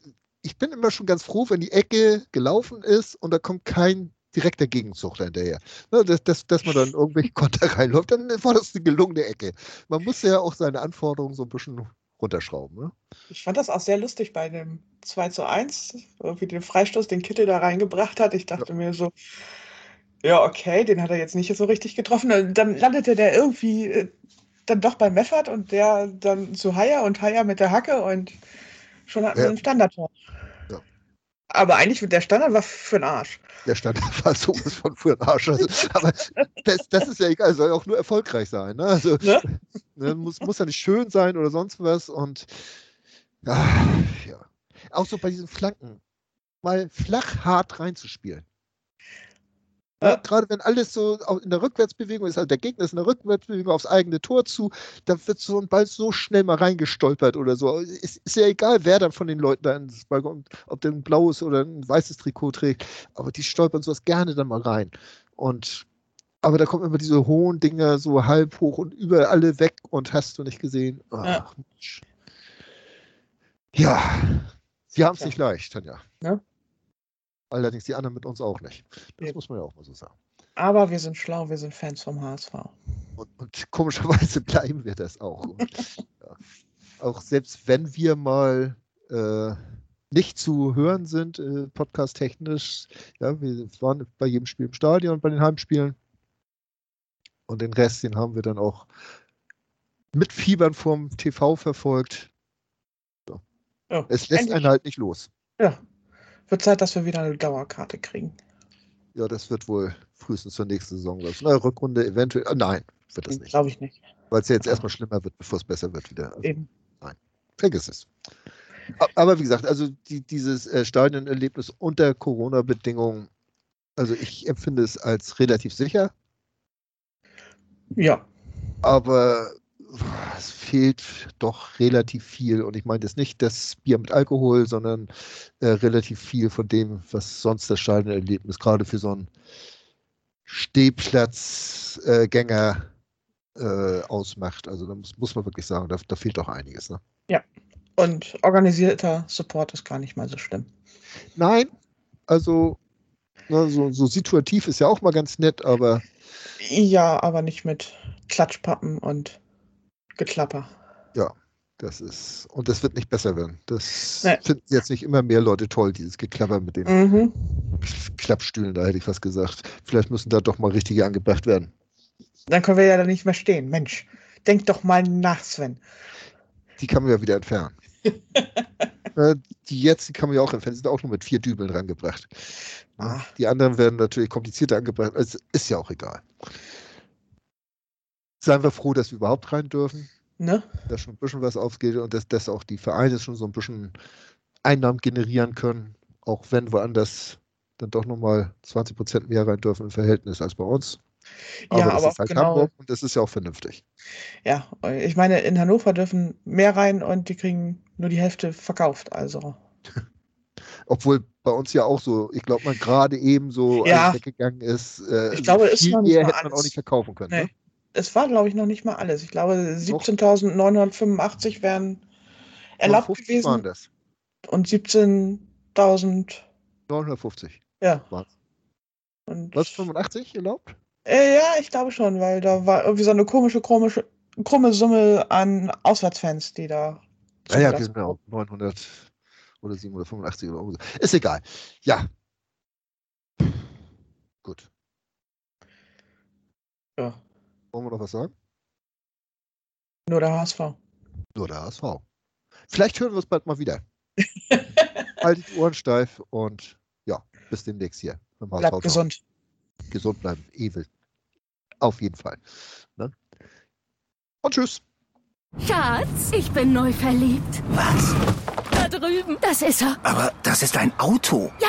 ich bin immer schon ganz froh, wenn die Ecke gelaufen ist und da kommt kein direkter Gegenzug hinterher. Ne, dass, dass, dass man dann irgendwelche <laughs> Konter reinläuft, dann war das eine gelungene Ecke. Man muss ja auch seine Anforderungen so ein bisschen runterschrauben. Ne? Ich fand das auch sehr lustig bei dem 2 zu 1, wie den Freistoß den Kittel da reingebracht hat. Ich dachte mir so, ja, okay, den hat er jetzt nicht so richtig getroffen. Dann landete der irgendwie äh, dann doch bei Meffert und der dann zu Haier und Haier mit der Hacke und schon hatten wir Ja. ein Standardtor. Ja. Aber eigentlich, der Standard war für den Arsch. Der Stand <laughs> war sowas von für den Arsch. Also, aber das, das ist ja egal, soll ja auch nur erfolgreich sein. Ne? Also, Ne? ne, muss, muss ja nicht schön sein oder sonst was. Und ah, ja. Auch so bei diesen Flanken. Mal flach hart reinzuspielen. Ja, Ja. Gerade wenn alles so in der Rückwärtsbewegung ist, also der Gegner ist in der Rückwärtsbewegung aufs eigene Tor zu, da wird so ein Ball so schnell mal reingestolpert oder so. Ist, ist ja egal, wer dann von den Leuten da ins Ball kommt, ob der ein blaues oder ein weißes Trikot trägt, aber die stolpern sowas gerne dann mal rein. Und aber da kommen immer diese hohen Dinger so halb hoch und über alle weg und hast du nicht gesehen. Ja. Ach, Mensch. Ja, sie haben es Ja. nicht leicht, Tanja. Ja. Allerdings die anderen mit uns auch nicht. Das Eben. muss man ja auch mal so sagen. Aber wir sind schlau, wir sind Fans vom HSV. Und, und komischerweise <laughs> bleiben wir das auch. Und, ja, auch selbst wenn wir mal äh, nicht zu hören sind, äh, podcast-technisch, ja, wir waren bei jedem Spiel im Stadion, bei den Heimspielen. Und den Rest, den haben wir dann auch mit Fiebern vom TV verfolgt. Ja, Es lässt endlich. einen halt nicht los. Ja. Wird Zeit, dass wir wieder eine Dauerkarte kriegen. Ja, das wird wohl frühestens zur nächsten Saison was. Na, Rückrunde eventuell. Ah, nein, wird das nicht. Glaube ich nicht. Weil es ja jetzt erstmal schlimmer wird, bevor es besser wird wieder. Also, Eben. vergiss es. Aber wie gesagt, also die, dieses äh, Stadionerlebnis unter Corona-Bedingungen, also ich empfinde es als relativ sicher, Ja. aber es fehlt doch relativ viel. Und ich meine jetzt nicht das Bier mit Alkohol, sondern äh, relativ viel von dem, was sonst das Stadionerlebnis gerade für so einen Stehplatzgänger äh, ausmacht. Also da muss, muss man wirklich sagen, da, da fehlt doch einiges. Ne? Und organisierter Support ist gar nicht mal so schlimm. Nein, also ne, so, so situativ ist ja auch mal ganz nett, aber Ja, aber nicht mit Klatschpappen und Geklapper. das ist, und das wird nicht besser werden. Das Nee. finden jetzt nicht immer mehr Leute toll, dieses Geklapper mit den Mhm. Klappstühlen, da hätte ich was gesagt. Vielleicht müssen da doch mal richtige angebracht werden. Dann können wir ja da nicht mehr stehen. Mensch, denk doch mal nach, Sven. Die kann man ja wieder entfernen. <laughs> Äh, die jetzt, die kann man ja auch entfernen, die sind auch nur mit vier Dübeln rangebracht. Ah. Die anderen werden natürlich komplizierter angebracht. Also ist ja auch egal. Seien wir froh, dass wir überhaupt rein dürfen. Ne? dass schon ein bisschen was aufgeht und dass, dass auch die Vereine schon so ein bisschen Einnahmen generieren können, auch wenn woanders dann doch nochmal 20 Prozent mehr rein dürfen im Verhältnis als bei uns. Aber ja, das aber ist halt genau. Hamburg und das ist ja auch vernünftig. Ja, ich meine, in Hannover dürfen mehr rein und die kriegen nur die Hälfte verkauft. Also, <laughs> Obwohl bei uns ja auch so, ich glaube, man gerade eben so Ja. weggegangen ist. Äh, Ich glaube, es ist viel nicht mehr hätte man auch nicht verkaufen können. Nee. Ne? Es war, glaube ich, noch nicht mal alles. Ich glaube, 17.985 wären erlaubt 59 waren gewesen das. und 17.000, 950. ja. Was? Und, Was, 85 erlaubt? Äh, ja, ich glaube schon, weil da war irgendwie so eine komische, komische, krumme Summe an Auswärtsfans, die da. Ja, ja, zugelassen genau. 900 oder 785 oder so. Ist egal. Ja. Gut. Ja. Wollen wir noch was sagen? Nur der HSV. Nur der HSV. Vielleicht hören wir uns bald mal wieder. <laughs> Haltet die Ohren steif und ja, bis demnächst hier. beim HSV Bleibt Talk. gesund. Gesund bleiben. Ewel. Auf jeden Fall. Ne? Und tschüss. Schatz, ich bin neu verliebt. Was? Da drüben. Das ist er. Aber das ist ein Auto. Ja,